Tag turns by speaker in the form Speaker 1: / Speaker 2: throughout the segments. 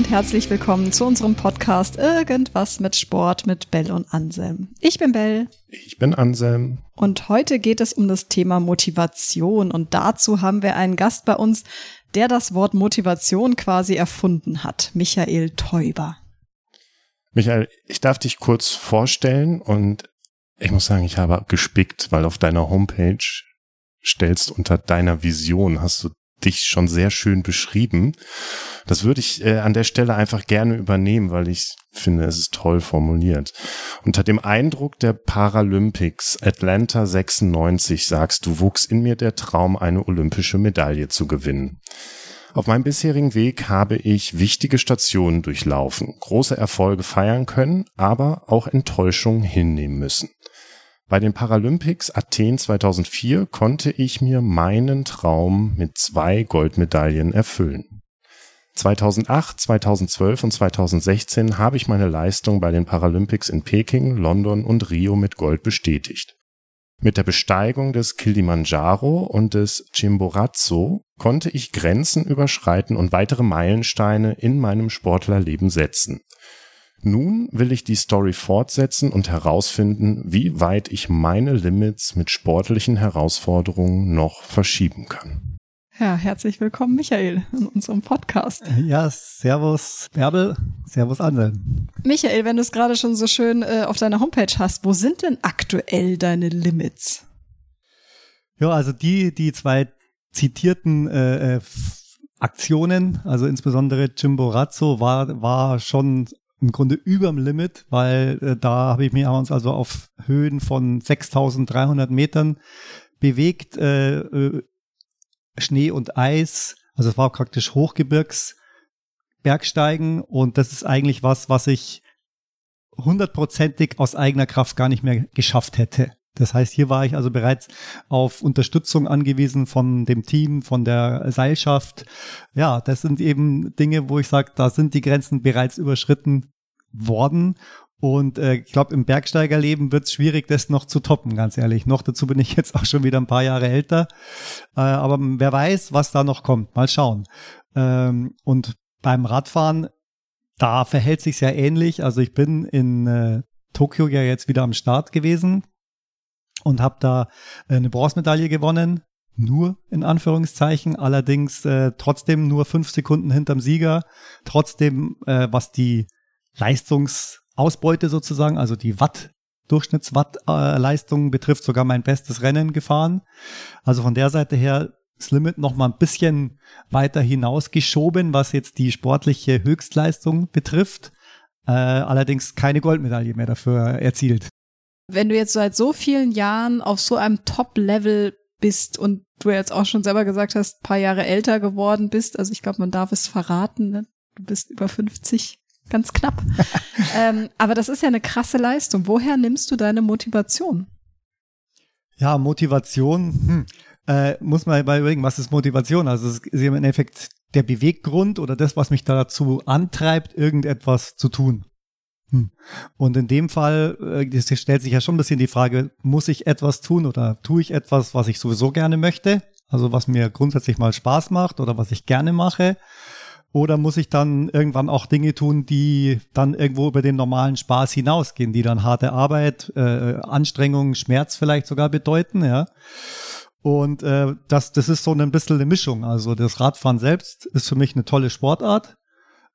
Speaker 1: Und herzlich willkommen zu unserem Podcast Irgendwas mit Sport mit Bell und Anselm. Ich bin Bell.
Speaker 2: Ich bin Anselm.
Speaker 1: Und heute geht es um das Thema Motivation und dazu haben wir einen Gast bei uns, der das Wort Motivation quasi erfunden hat, Michael Teuber.
Speaker 2: Michael, ich darf dich kurz vorstellen und ich muss sagen, ich habe gespickt, weil auf deiner Homepage stellst unter deiner Vision hast du dich schon sehr schön beschrieben. Das würde ich äh, an der Stelle einfach gerne übernehmen, weil ich finde, es ist toll formuliert. Unter dem Eindruck der Paralympics Atlanta 96 sagst du, wuchs in mir der Traum, eine olympische Medaille zu gewinnen. Auf meinem bisherigen Weg habe ich wichtige Stationen durchlaufen, große Erfolge feiern können, aber auch Enttäuschungen hinnehmen müssen. Bei den Paralympics Athen 2004 konnte ich mir meinen Traum mit zwei Goldmedaillen erfüllen. 2008, 2012 und 2016 habe ich meine Leistung bei den Paralympics in Peking, London und Rio mit Gold bestätigt. Mit der Besteigung des Kilimanjaro und des Chimborazo konnte ich Grenzen überschreiten und weitere Meilensteine in meinem Sportlerleben setzen. Nun will ich die Story fortsetzen und herausfinden, wie weit ich meine Limits mit sportlichen Herausforderungen noch verschieben kann.
Speaker 1: Ja, herzlich willkommen, Michael, in unserem Podcast.
Speaker 3: Ja, servus, Bärbel, servus, Anselm.
Speaker 1: Michael, wenn du es gerade schon so schön äh, auf deiner Homepage hast, wo sind denn aktuell deine Limits?
Speaker 3: Ja, also die, die zwei zitierten äh, äh Aktionen, also insbesondere Chimborazo, war, war schon im Grunde überm Limit, weil äh, da habe ich mich uns also auf Höhen von 6300 Metern bewegt, äh, äh, Schnee und Eis, also es war praktisch Hochgebirgsbergsteigen und das ist eigentlich was, was ich hundertprozentig aus eigener Kraft gar nicht mehr geschafft hätte. Das heißt, hier war ich also bereits auf Unterstützung angewiesen von dem Team, von der Seilschaft. Ja, das sind eben Dinge, wo ich sage, da sind die Grenzen bereits überschritten worden. Und äh, ich glaube, im Bergsteigerleben wird es schwierig, das noch zu toppen, ganz ehrlich. Noch dazu bin ich jetzt auch schon wieder ein paar Jahre älter. Äh, aber wer weiß, was da noch kommt. Mal schauen. Ähm, und beim Radfahren, da verhält sich sehr ähnlich. Also ich bin in äh, Tokio ja jetzt wieder am Start gewesen und habe da eine Bronzemedaille gewonnen. Nur in Anführungszeichen, allerdings äh, trotzdem nur fünf Sekunden hinterm Sieger. Trotzdem, äh, was die Leistungsausbeute sozusagen, also die Watt Durchschnittswattleistung äh, betrifft sogar mein bestes Rennen gefahren. Also von der Seite her das Limit noch mal ein bisschen weiter hinausgeschoben, was jetzt die sportliche Höchstleistung betrifft. Äh, allerdings keine Goldmedaille mehr dafür erzielt.
Speaker 1: Wenn du jetzt seit so vielen Jahren auf so einem Top-Level bist und du jetzt auch schon selber gesagt hast, paar Jahre älter geworden bist, also ich glaube, man darf es verraten, ne? du bist über 50, ganz knapp. ähm, aber das ist ja eine krasse Leistung. Woher nimmst du deine Motivation?
Speaker 3: Ja, Motivation, hm, äh, muss man mal überlegen, was ist Motivation? Also es ist im Endeffekt der Beweggrund oder das, was mich dazu antreibt, irgendetwas zu tun. Hm. Und in dem Fall äh, stellt sich ja schon ein bisschen die Frage, muss ich etwas tun oder tue ich etwas, was ich sowieso gerne möchte? Also was mir grundsätzlich mal Spaß macht oder was ich gerne mache? Oder muss ich dann irgendwann auch Dinge tun, die dann irgendwo über den normalen Spaß hinausgehen, die dann harte Arbeit, äh, Anstrengung, Schmerz vielleicht sogar bedeuten, ja? Und äh, das, das ist so ein bisschen eine Mischung. Also das Radfahren selbst ist für mich eine tolle Sportart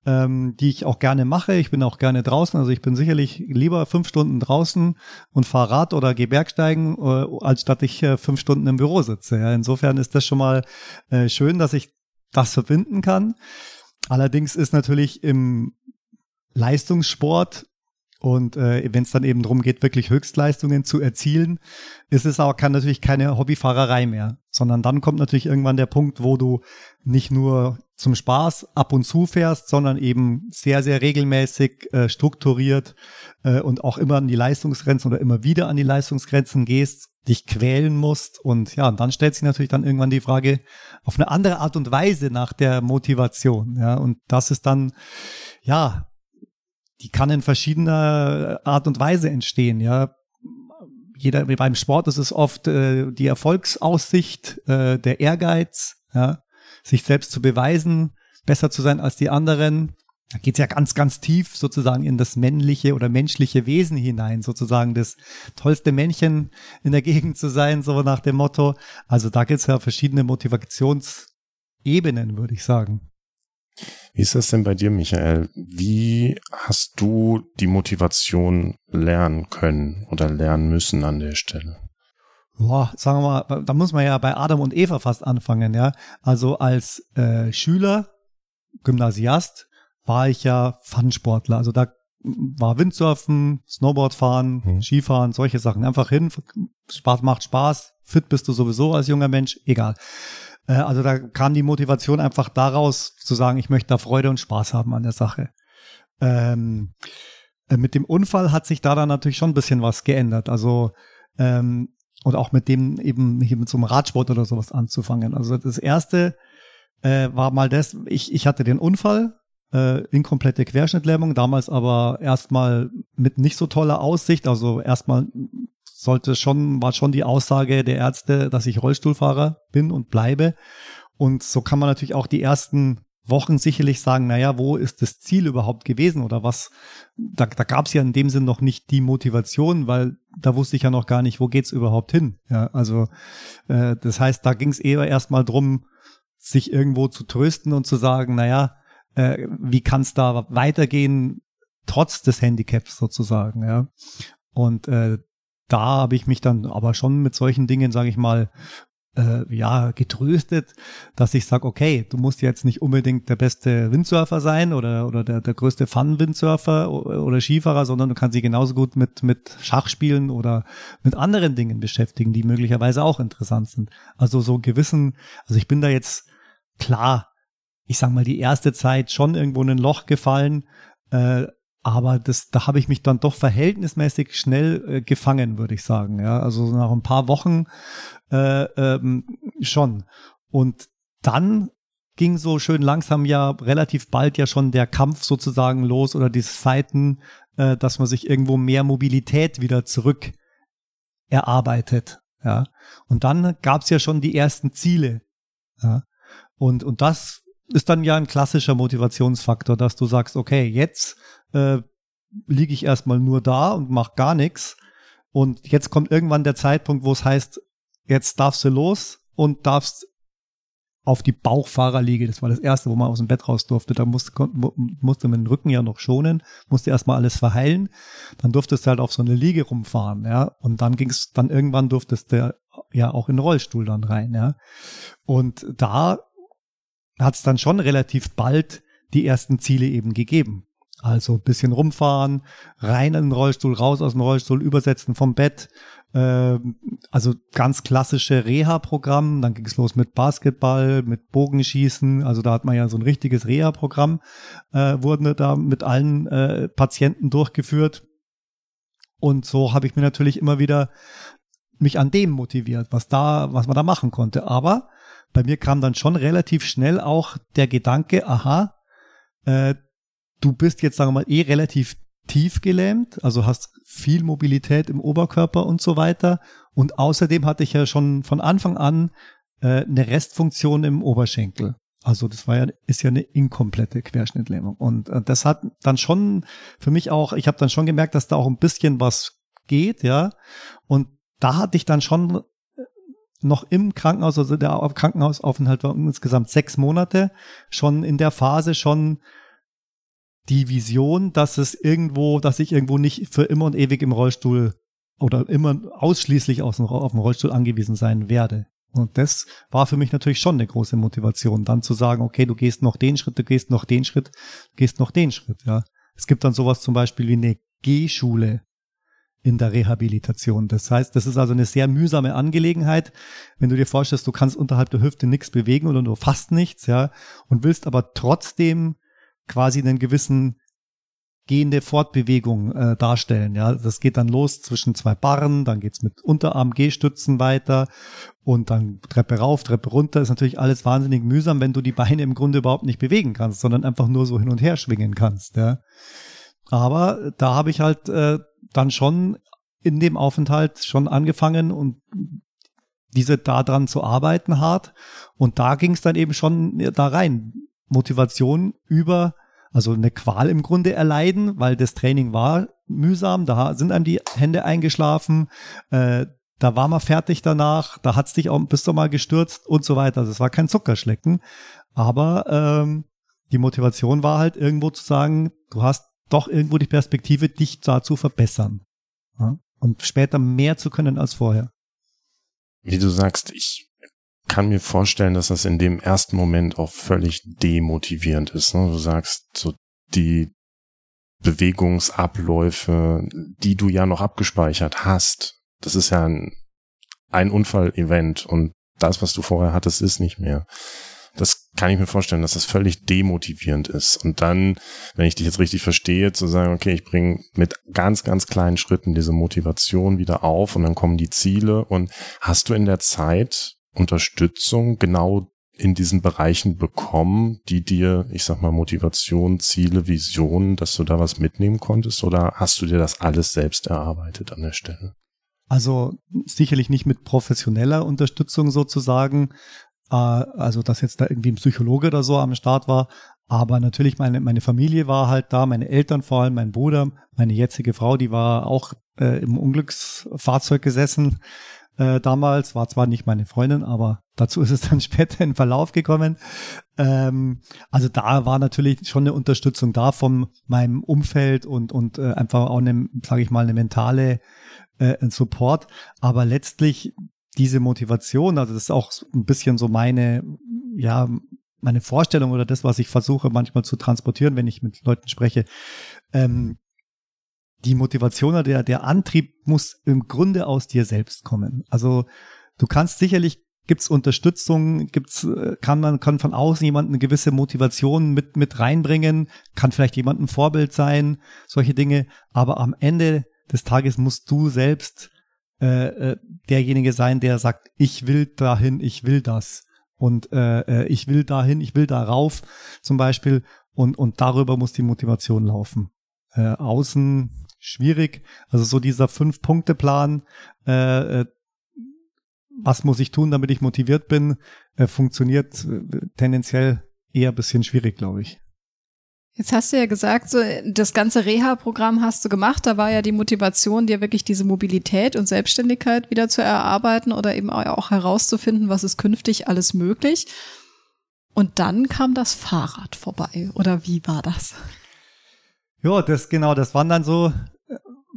Speaker 3: ähm, die ich auch gerne mache. Ich bin auch gerne draußen. Also ich bin sicherlich lieber fünf Stunden draußen und fahre Rad oder gehe Bergsteigen, äh, als statt ich äh, fünf Stunden im Büro sitze. Ja, insofern ist das schon mal äh, schön, dass ich das verbinden kann. Allerdings ist natürlich im Leistungssport und äh, wenn es dann eben darum geht, wirklich Höchstleistungen zu erzielen, ist es auch, kann natürlich keine Hobbyfahrerei mehr, sondern dann kommt natürlich irgendwann der Punkt, wo du nicht nur zum Spaß ab und zu fährst, sondern eben sehr, sehr regelmäßig äh, strukturiert äh, und auch immer an die Leistungsgrenzen oder immer wieder an die Leistungsgrenzen gehst, dich quälen musst. Und ja, und dann stellt sich natürlich dann irgendwann die Frage auf eine andere Art und Weise nach der Motivation. Ja, und das ist dann, ja, die kann in verschiedener Art und Weise entstehen. Ja, jeder, wie beim Sport ist es oft äh, die Erfolgsaussicht, äh, der Ehrgeiz, ja, sich selbst zu beweisen, besser zu sein als die anderen. Da geht's ja ganz, ganz tief sozusagen in das männliche oder menschliche Wesen hinein, sozusagen das tollste Männchen in der Gegend zu sein, so nach dem Motto. Also da gibt's ja verschiedene Motivationsebenen, würde ich sagen.
Speaker 2: Wie ist das denn bei dir, Michael? Wie hast du die Motivation lernen können oder lernen müssen an der Stelle?
Speaker 3: Boah, sagen wir mal, da muss man ja bei Adam und Eva fast anfangen, ja. Also als äh, Schüler, Gymnasiast, war ich ja Fun-Sportler. Also da war Windsurfen, Snowboardfahren, hm. Skifahren, solche Sachen. Einfach hin, Spaß macht Spaß, fit bist du sowieso als junger Mensch, egal. Äh, also da kam die Motivation einfach daraus zu sagen, ich möchte da Freude und Spaß haben an der Sache. Ähm, äh, mit dem Unfall hat sich da dann natürlich schon ein bisschen was geändert. Also ähm, und auch mit dem eben hier mit so einem Radsport oder sowas anzufangen. Also das erste äh, war mal das, ich, ich hatte den Unfall, äh, inkomplette Querschnittlähmung, damals aber erstmal mit nicht so toller Aussicht. Also erstmal sollte schon, war schon die Aussage der Ärzte, dass ich Rollstuhlfahrer bin und bleibe. Und so kann man natürlich auch die ersten Wochen sicherlich sagen, naja, wo ist das Ziel überhaupt gewesen oder was? Da, da gab es ja in dem Sinn noch nicht die Motivation, weil da wusste ich ja noch gar nicht, wo geht's überhaupt hin. Ja, also äh, das heißt, da ging es eher erstmal drum, sich irgendwo zu trösten und zu sagen, naja, äh, wie kann es da weitergehen, trotz des Handicaps sozusagen, ja. Und äh, da habe ich mich dann aber schon mit solchen Dingen, sage ich mal, äh, ja, getröstet, dass ich sage, okay, du musst jetzt nicht unbedingt der beste Windsurfer sein oder, oder der, der größte Fun-Windsurfer oder Skifahrer, sondern du kannst dich genauso gut mit, mit Schachspielen oder mit anderen Dingen beschäftigen, die möglicherweise auch interessant sind. Also so gewissen, also ich bin da jetzt klar, ich sag mal, die erste Zeit schon irgendwo in ein Loch gefallen, äh, aber das, da habe ich mich dann doch verhältnismäßig schnell äh, gefangen, würde ich sagen. Ja, also nach ein paar Wochen äh, ähm, schon. Und dann ging so schön langsam ja relativ bald ja schon der Kampf sozusagen los oder dieses Fighten, äh, dass man sich irgendwo mehr Mobilität wieder zurück erarbeitet. Ja, und dann gab's ja schon die ersten Ziele. Ja, und und das ist dann ja ein klassischer Motivationsfaktor, dass du sagst, okay, jetzt äh, liege ich erstmal nur da und mache gar nichts. Und jetzt kommt irgendwann der Zeitpunkt, wo es heißt, jetzt darfst du los und darfst auf die Bauchfahrerliege. Das war das erste, wo man aus dem Bett raus durfte. Da musste, musste man den Rücken ja noch schonen, musste erstmal alles verheilen. Dann durftest du halt auf so eine Liege rumfahren, ja. Und dann ging's, dann irgendwann durftest du ja auch in den Rollstuhl dann rein, ja. Und da hat's dann schon relativ bald die ersten Ziele eben gegeben. Also bisschen rumfahren, rein in den Rollstuhl, raus aus dem Rollstuhl, übersetzen vom Bett. Äh, also ganz klassische Reha-Programm. Dann ging es los mit Basketball, mit Bogenschießen. Also da hat man ja so ein richtiges Reha-Programm, äh, wurden da mit allen äh, Patienten durchgeführt. Und so habe ich mir natürlich immer wieder mich an dem motiviert, was da, was man da machen konnte. Aber bei mir kam dann schon relativ schnell auch der Gedanke, aha, äh, du bist jetzt, sagen wir mal, eh relativ tief gelähmt, also hast viel Mobilität im Oberkörper und so weiter. Und außerdem hatte ich ja schon von Anfang an äh, eine Restfunktion im Oberschenkel. Also das war ja, ist ja eine inkomplette Querschnittlähmung. Und äh, das hat dann schon für mich auch, ich habe dann schon gemerkt, dass da auch ein bisschen was geht, ja. Und da hatte ich dann schon äh, noch im Krankenhaus, also der Krankenhausaufenthalt war insgesamt sechs Monate, schon in der Phase schon die Vision, dass es irgendwo, dass ich irgendwo nicht für immer und ewig im Rollstuhl oder immer ausschließlich aus dem, auf dem Rollstuhl angewiesen sein werde. Und das war für mich natürlich schon eine große Motivation, dann zu sagen, okay, du gehst noch den Schritt, du gehst noch den Schritt, du gehst noch den Schritt, ja. Es gibt dann sowas zum Beispiel wie eine Gehschule in der Rehabilitation. Das heißt, das ist also eine sehr mühsame Angelegenheit. Wenn du dir vorstellst, du kannst unterhalb der Hüfte nichts bewegen oder nur fast nichts, ja, und willst aber trotzdem quasi einen gewissen gehende Fortbewegung äh, darstellen. Ja, das geht dann los zwischen zwei Barren, dann geht's mit Unterarm-Gehstützen weiter und dann Treppe rauf, Treppe runter. Ist natürlich alles wahnsinnig mühsam, wenn du die Beine im Grunde überhaupt nicht bewegen kannst, sondern einfach nur so hin und her schwingen kannst. Ja. Aber da habe ich halt äh, dann schon in dem Aufenthalt schon angefangen und diese da dran zu arbeiten hart. Und da ging es dann eben schon da rein Motivation über, also eine Qual im Grunde erleiden, weil das Training war mühsam, da sind einem die Hände eingeschlafen, äh, da war man fertig danach, da hat's dich auch, bist du mal gestürzt und so weiter. Also es war kein Zuckerschlecken. Aber ähm, die Motivation war halt irgendwo zu sagen, du hast doch irgendwo die Perspektive, dich da zu verbessern. Ja? Und später mehr zu können als vorher.
Speaker 2: Wie du sagst, ich kann mir vorstellen, dass das in dem ersten Moment auch völlig demotivierend ist. Ne? Du sagst, so die Bewegungsabläufe, die du ja noch abgespeichert hast, das ist ja ein, ein Unfallevent und das, was du vorher hattest, ist nicht mehr. Das kann ich mir vorstellen, dass das völlig demotivierend ist. Und dann, wenn ich dich jetzt richtig verstehe, zu sagen, okay, ich bringe mit ganz, ganz kleinen Schritten diese Motivation wieder auf und dann kommen die Ziele. Und hast du in der Zeit Unterstützung genau in diesen Bereichen bekommen, die dir, ich sag mal, Motivation, Ziele, Visionen, dass du da was mitnehmen konntest? Oder hast du dir das alles selbst erarbeitet an der Stelle?
Speaker 3: Also sicherlich nicht mit professioneller Unterstützung sozusagen, äh, also dass jetzt da irgendwie ein Psychologe oder so am Start war, aber natürlich meine, meine Familie war halt da, meine Eltern vor allem, mein Bruder, meine jetzige Frau, die war auch äh, im Unglücksfahrzeug gesessen äh, damals, war zwar nicht meine Freundin, aber dazu ist es dann später in Verlauf gekommen. Ähm, also da war natürlich schon eine Unterstützung da von meinem Umfeld und, und äh, einfach auch eine, sage ich mal, eine mentale äh, Support. Aber letztlich diese Motivation, also das ist auch ein bisschen so meine, ja, meine Vorstellung oder das, was ich versuche manchmal zu transportieren, wenn ich mit Leuten spreche. Ähm, die Motivation oder der, Antrieb muss im Grunde aus dir selbst kommen. Also du kannst sicherlich gibt's Unterstützung, gibt's äh, kann man kann von außen jemand eine gewisse Motivation mit mit reinbringen, kann vielleicht jemand ein Vorbild sein, solche Dinge, aber am Ende des Tages musst du selbst äh, äh, derjenige sein, der sagt, ich will dahin, ich will das und äh, äh, ich will dahin, ich will darauf zum Beispiel und und darüber muss die Motivation laufen. Äh, außen schwierig, also so dieser Fünf-Punkte-Plan, äh, äh, was muss ich tun, damit ich motiviert bin, äh, funktioniert äh, tendenziell eher ein bisschen schwierig, glaube ich.
Speaker 1: Jetzt hast du ja gesagt, so das ganze Reha-Programm hast du gemacht. Da war ja die Motivation, dir wirklich diese Mobilität und Selbstständigkeit wieder zu erarbeiten oder eben auch herauszufinden, was ist künftig alles möglich. Und dann kam das Fahrrad vorbei. Oder wie war das?
Speaker 3: Ja, das genau, das waren dann so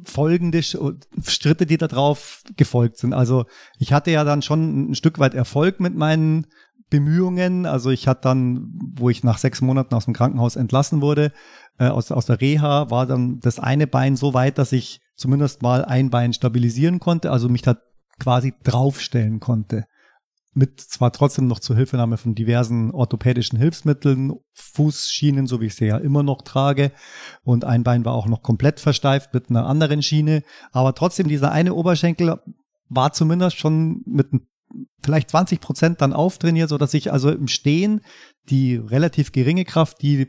Speaker 3: folgende Schritte, die da drauf gefolgt sind. Also ich hatte ja dann schon ein Stück weit Erfolg mit meinen Bemühungen. Also ich hatte dann, wo ich nach sechs Monaten aus dem Krankenhaus entlassen wurde, äh, aus, aus der Reha, war dann das eine Bein so weit, dass ich zumindest mal ein Bein stabilisieren konnte, also mich da quasi draufstellen konnte. Mit zwar trotzdem noch zur Hilfenahme von diversen orthopädischen Hilfsmitteln, Fußschienen, so wie ich sie ja immer noch trage. Und ein Bein war auch noch komplett versteift mit einer anderen Schiene. Aber trotzdem, dieser eine Oberschenkel war zumindest schon mit vielleicht 20 Prozent dann auftrainiert, so dass ich also im Stehen die relativ geringe Kraft, die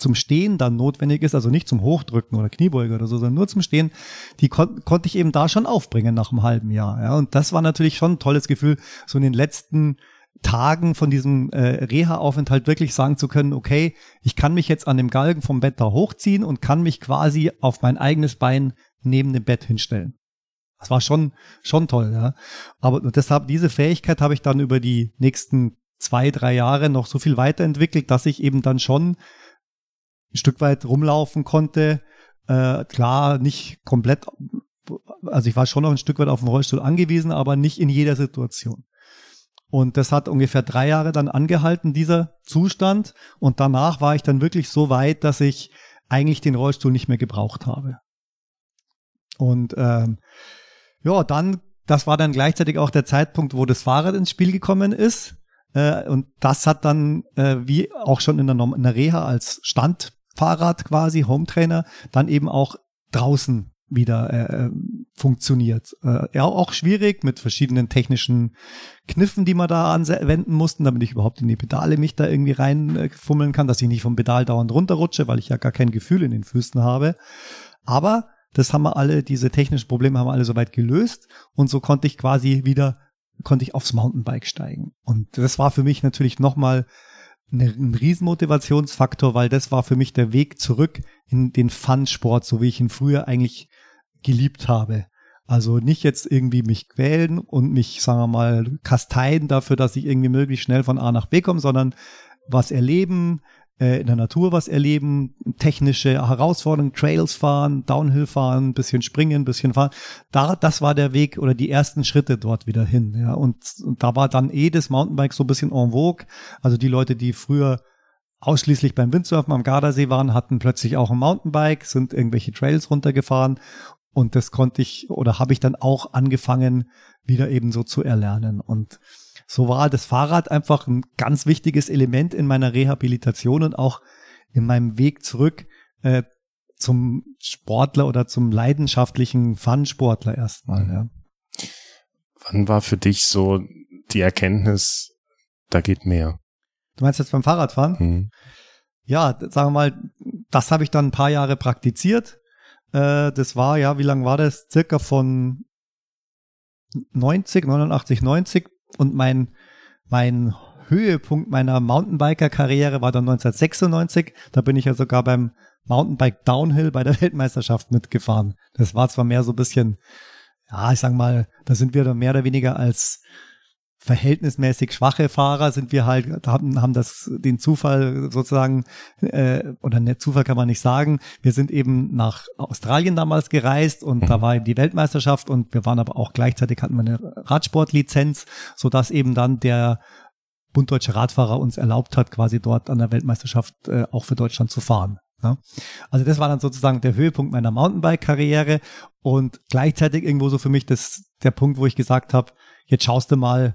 Speaker 3: zum Stehen dann notwendig ist, also nicht zum Hochdrücken oder Kniebeuge oder so, sondern nur zum Stehen, die kon konnte ich eben da schon aufbringen nach einem halben Jahr. Ja. Und das war natürlich schon ein tolles Gefühl, so in den letzten Tagen von diesem äh, Reha-Aufenthalt wirklich sagen zu können, okay, ich kann mich jetzt an dem Galgen vom Bett da hochziehen und kann mich quasi auf mein eigenes Bein neben dem Bett hinstellen. Das war schon, schon toll, ja. Aber deshalb, diese Fähigkeit habe ich dann über die nächsten zwei, drei Jahre noch so viel weiterentwickelt, dass ich eben dann schon ein Stück weit rumlaufen konnte. Äh, klar, nicht komplett, also ich war schon noch ein Stück weit auf den Rollstuhl angewiesen, aber nicht in jeder Situation. Und das hat ungefähr drei Jahre dann angehalten, dieser Zustand. Und danach war ich dann wirklich so weit, dass ich eigentlich den Rollstuhl nicht mehr gebraucht habe. Und ähm, ja, dann, das war dann gleichzeitig auch der Zeitpunkt, wo das Fahrrad ins Spiel gekommen ist. Äh, und das hat dann, äh, wie auch schon in der, in der Reha als Standfahrrad quasi, Hometrainer, dann eben auch draußen wieder äh, äh, funktioniert. Äh, ja, auch schwierig mit verschiedenen technischen Kniffen, die man da anwenden mussten, damit ich überhaupt in die Pedale mich da irgendwie reinfummeln kann, dass ich nicht vom Pedal dauernd runterrutsche, weil ich ja gar kein Gefühl in den Füßen habe. Aber das haben wir alle, diese technischen Probleme haben wir alle soweit gelöst und so konnte ich quasi wieder, konnte ich aufs Mountainbike steigen. Und das war für mich natürlich nochmal eine, ein Riesenmotivationsfaktor, weil das war für mich der Weg zurück in den Fun-Sport, so wie ich ihn früher eigentlich geliebt habe. Also nicht jetzt irgendwie mich quälen und mich, sagen wir mal, kasteien dafür, dass ich irgendwie möglichst schnell von A nach B komme, sondern was erleben, in der Natur was erleben, technische Herausforderungen, Trails fahren, Downhill fahren, bisschen springen, bisschen fahren. Da, das war der Weg oder die ersten Schritte dort wieder hin. Ja, und, und da war dann eh das Mountainbike so ein bisschen en vogue. Also die Leute, die früher ausschließlich beim Windsurfen am Gardasee waren, hatten plötzlich auch ein Mountainbike, sind irgendwelche Trails runtergefahren und das konnte ich oder habe ich dann auch angefangen, wieder eben so zu erlernen. Und so war das Fahrrad einfach ein ganz wichtiges Element in meiner Rehabilitation und auch in meinem Weg zurück äh, zum Sportler oder zum leidenschaftlichen Fun-Sportler erstmal. Ja.
Speaker 2: Wann war für dich so die Erkenntnis, da geht mehr?
Speaker 3: Du meinst jetzt beim Fahrradfahren? Hm. Ja, sagen wir mal, das habe ich dann ein paar Jahre praktiziert. Äh, das war, ja, wie lange war das? Circa von 90, 89, 90 und mein, mein Höhepunkt meiner Mountainbiker-Karriere war dann 1996. Da bin ich ja sogar beim Mountainbike Downhill bei der Weltmeisterschaft mitgefahren. Das war zwar mehr so ein bisschen, ja, ich sag mal, da sind wir dann mehr oder weniger als verhältnismäßig schwache Fahrer sind wir halt, haben, haben das den Zufall sozusagen, äh, oder ne Zufall kann man nicht sagen. Wir sind eben nach Australien damals gereist und mhm. da war die Weltmeisterschaft und wir waren aber auch gleichzeitig hatten wir eine Radsportlizenz, so dass eben dann der Bund Deutscher Radfahrer uns erlaubt hat, quasi dort an der Weltmeisterschaft äh, auch für Deutschland zu fahren. Ja. Also das war dann sozusagen der Höhepunkt meiner Mountainbike-Karriere und gleichzeitig irgendwo so für mich das, der Punkt, wo ich gesagt habe, jetzt schaust du mal,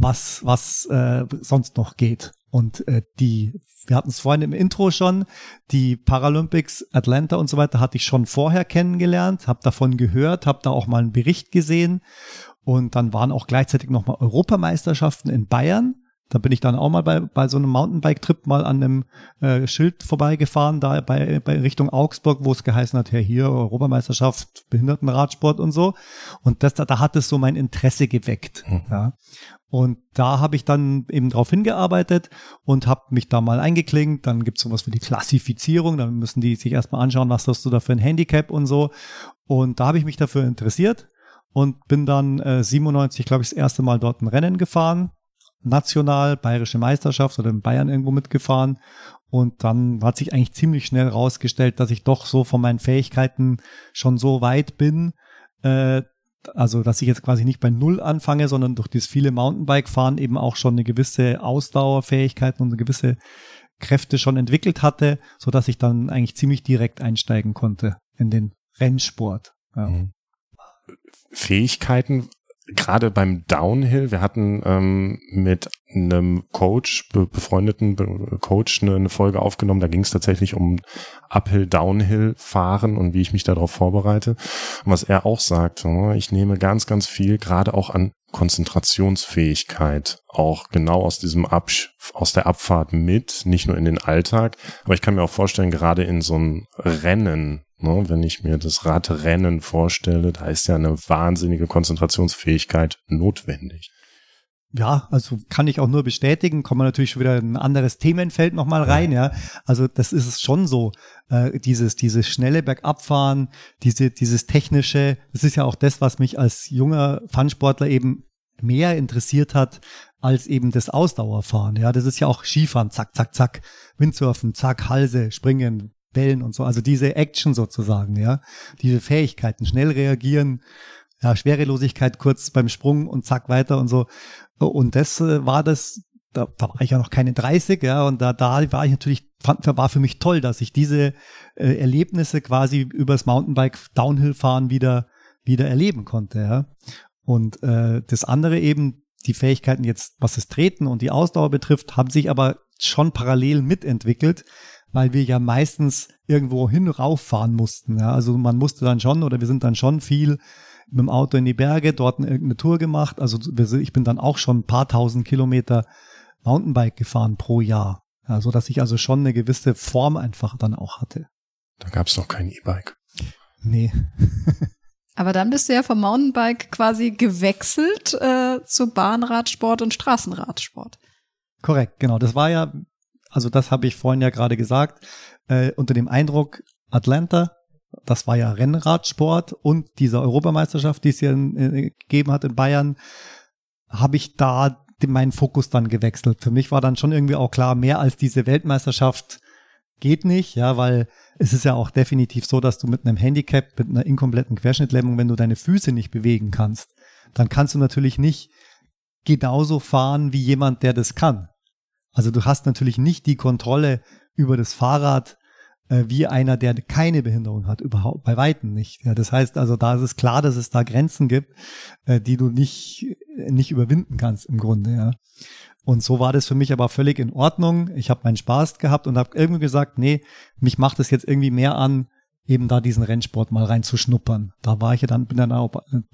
Speaker 3: was, was äh, sonst noch geht. Und äh, die, wir hatten es vorhin im Intro schon, die Paralympics Atlanta und so weiter hatte ich schon vorher kennengelernt, habe davon gehört, habe da auch mal einen Bericht gesehen. Und dann waren auch gleichzeitig nochmal Europameisterschaften in Bayern. Da bin ich dann auch mal bei, bei so einem Mountainbike-Trip mal an einem äh, Schild vorbeigefahren, da bei, bei Richtung Augsburg, wo es geheißen hat, ja hier Europameisterschaft, Behindertenradsport und so. Und das, da, da hat es so mein Interesse geweckt. Mhm. Ja. Und da habe ich dann eben drauf hingearbeitet und habe mich da mal eingeklinkt. Dann gibt's sowas für die Klassifizierung. Dann müssen die sich erstmal anschauen, was hast du da für ein Handicap und so. Und da habe ich mich dafür interessiert und bin dann äh, 97, glaube ich, das erste Mal dort ein Rennen gefahren. National, bayerische Meisterschaft oder in Bayern irgendwo mitgefahren. Und dann hat sich eigentlich ziemlich schnell rausgestellt, dass ich doch so von meinen Fähigkeiten schon so weit bin, äh, also dass ich jetzt quasi nicht bei Null anfange, sondern durch das viele Mountainbike-Fahren eben auch schon eine gewisse Ausdauerfähigkeit und eine gewisse Kräfte schon entwickelt hatte, so dass ich dann eigentlich ziemlich direkt einsteigen konnte in den Rennsport. Ja. Mhm.
Speaker 2: Fähigkeiten gerade beim Downhill, wir hatten ähm, mit einem Coach, be befreundeten be Coach, eine, eine, Folge aufgenommen. Da ging es tatsächlich um Uphill, Downhill fahren und wie ich mich darauf vorbereite. Und was er auch sagt, ich nehme ganz, ganz viel, gerade auch an Konzentrationsfähigkeit auch genau aus diesem Absch aus der Abfahrt mit, nicht nur in den Alltag, aber ich kann mir auch vorstellen, gerade in so einem Rennen, Ne, wenn ich mir das Radrennen vorstelle, da ist ja eine wahnsinnige Konzentrationsfähigkeit notwendig.
Speaker 3: Ja, also kann ich auch nur bestätigen, kommen wir natürlich schon wieder ein anderes Themenfeld nochmal rein, ja. Also das ist es schon so, äh, dieses, dieses schnelle Bergabfahren, diese, dieses technische, das ist ja auch das, was mich als junger Funsportler eben mehr interessiert hat, als eben das Ausdauerfahren, ja. Das ist ja auch Skifahren, zack, zack, zack, Windsurfen, zack, Halse, Springen, Wellen und so. Also diese Action sozusagen, ja. Diese Fähigkeiten, schnell reagieren, ja, Schwerelosigkeit kurz beim Sprung und zack weiter und so. Und das äh, war das, da, da war ich ja noch keine 30, ja, und da, da war ich natürlich, fand, war für mich toll, dass ich diese äh, Erlebnisse quasi übers Mountainbike Downhill fahren wieder, wieder erleben konnte, ja. Und äh, das andere eben, die Fähigkeiten jetzt, was das Treten und die Ausdauer betrifft, haben sich aber schon parallel mitentwickelt, weil wir ja meistens irgendwo hin rauffahren mussten. Ja. Also man musste dann schon oder wir sind dann schon viel mit dem Auto in die Berge, dort irgendeine Tour gemacht. Also ich bin dann auch schon ein paar tausend Kilometer Mountainbike gefahren pro Jahr. Ja, so dass ich also schon eine gewisse Form einfach dann auch hatte.
Speaker 2: Da gab es noch kein E-Bike.
Speaker 3: Nee.
Speaker 1: Aber dann bist du ja vom Mountainbike quasi gewechselt äh, zu Bahnradsport und Straßenradsport.
Speaker 3: Korrekt, genau. Das war ja also das habe ich vorhin ja gerade gesagt, äh, unter dem Eindruck Atlanta, das war ja Rennradsport und diese Europameisterschaft, die es hier in, äh, gegeben hat in Bayern, habe ich da meinen Fokus dann gewechselt. Für mich war dann schon irgendwie auch klar, mehr als diese Weltmeisterschaft geht nicht, ja, weil es ist ja auch definitiv so, dass du mit einem Handicap, mit einer inkompletten Querschnittlähmung, wenn du deine Füße nicht bewegen kannst, dann kannst du natürlich nicht genauso fahren wie jemand, der das kann. Also du hast natürlich nicht die Kontrolle über das Fahrrad äh, wie einer, der keine Behinderung hat, überhaupt bei weitem nicht. Ja, das heißt also, da ist es klar, dass es da Grenzen gibt, äh, die du nicht nicht überwinden kannst im Grunde. Ja. Und so war das für mich aber völlig in Ordnung. Ich habe meinen Spaß gehabt und habe irgendwie gesagt, nee, mich macht es jetzt irgendwie mehr an, eben da diesen Rennsport mal reinzuschnuppern. Da war ich ja dann, bin dann auch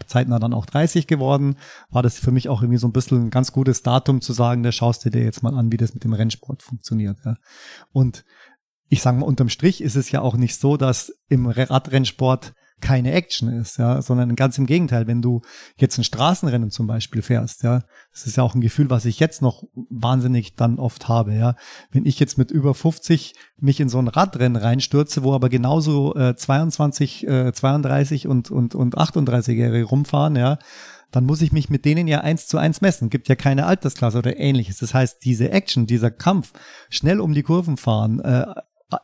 Speaker 3: zeitnah dann auch 30 geworden, war das für mich auch irgendwie so ein bisschen ein ganz gutes Datum zu sagen, da schaust du dir jetzt mal an, wie das mit dem Rennsport funktioniert. Ja. Und ich sage mal, unterm Strich ist es ja auch nicht so, dass im Radrennsport keine Action ist, ja, sondern ganz im Gegenteil, wenn du jetzt ein Straßenrennen zum Beispiel fährst, ja, das ist ja auch ein Gefühl, was ich jetzt noch wahnsinnig dann oft habe, ja. Wenn ich jetzt mit über 50 mich in so ein Radrennen reinstürze, wo aber genauso äh, 22, äh, 32 und, und, und 38-Jährige rumfahren, ja, dann muss ich mich mit denen ja eins zu eins messen. Gibt ja keine Altersklasse oder ähnliches. Das heißt, diese Action, dieser Kampf, schnell um die Kurven fahren, äh,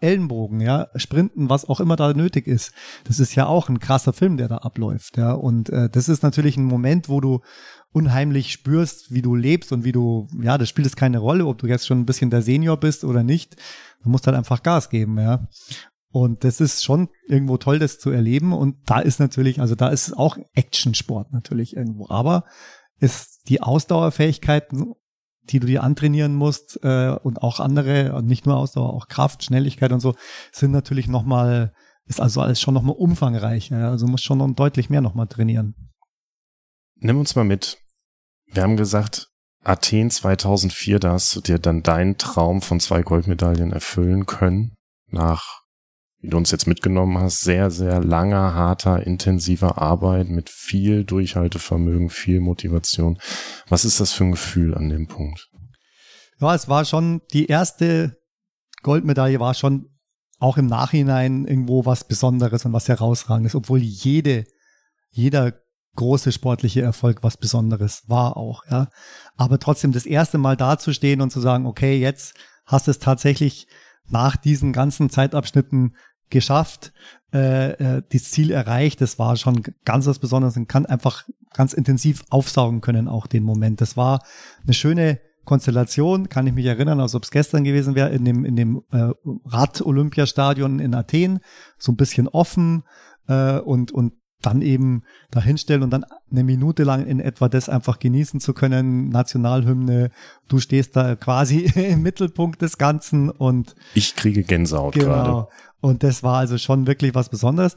Speaker 3: Ellenbogen, ja, Sprinten, was auch immer da nötig ist. Das ist ja auch ein krasser Film, der da abläuft, ja. Und äh, das ist natürlich ein Moment, wo du unheimlich spürst, wie du lebst und wie du, ja, das spielt es keine Rolle, ob du jetzt schon ein bisschen der Senior bist oder nicht. Du musst halt einfach Gas geben, ja. Und das ist schon irgendwo toll, das zu erleben. Und da ist natürlich, also da ist auch Actionsport natürlich irgendwo. Aber ist die Ausdauerfähigkeit die du dir antrainieren musst äh, und auch andere, nicht nur Ausdauer, auch Kraft, Schnelligkeit und so, sind natürlich nochmal, ist also alles schon nochmal umfangreich. Ja? Also musst schon noch deutlich mehr nochmal trainieren.
Speaker 2: Nimm uns mal mit. Wir haben gesagt, Athen 2004, da hast du dir dann deinen Traum von zwei Goldmedaillen erfüllen können. Nach wie du uns jetzt mitgenommen hast, sehr, sehr langer, harter, intensiver Arbeit mit viel Durchhaltevermögen, viel Motivation. Was ist das für ein Gefühl an dem Punkt?
Speaker 3: Ja, es war schon die erste Goldmedaille war schon auch im Nachhinein irgendwo was Besonderes und was herausragendes, obwohl jede, jeder große sportliche Erfolg was Besonderes war auch, ja. Aber trotzdem das erste Mal dazustehen und zu sagen, okay, jetzt hast du es tatsächlich nach diesen ganzen Zeitabschnitten geschafft, äh, äh, das Ziel erreicht. Das war schon ganz was Besonderes und kann einfach ganz intensiv aufsaugen können, auch den Moment. Das war eine schöne Konstellation, kann ich mich erinnern, als ob es gestern gewesen wäre, in dem, in dem äh, Rad-Olympiastadion in Athen, so ein bisschen offen äh, und, und dann eben dahinstellen und dann eine Minute lang in etwa das einfach genießen zu können, Nationalhymne, du stehst da quasi im Mittelpunkt des Ganzen und
Speaker 2: ich kriege Gänsehaut genau. gerade.
Speaker 3: Und das war also schon wirklich was Besonderes.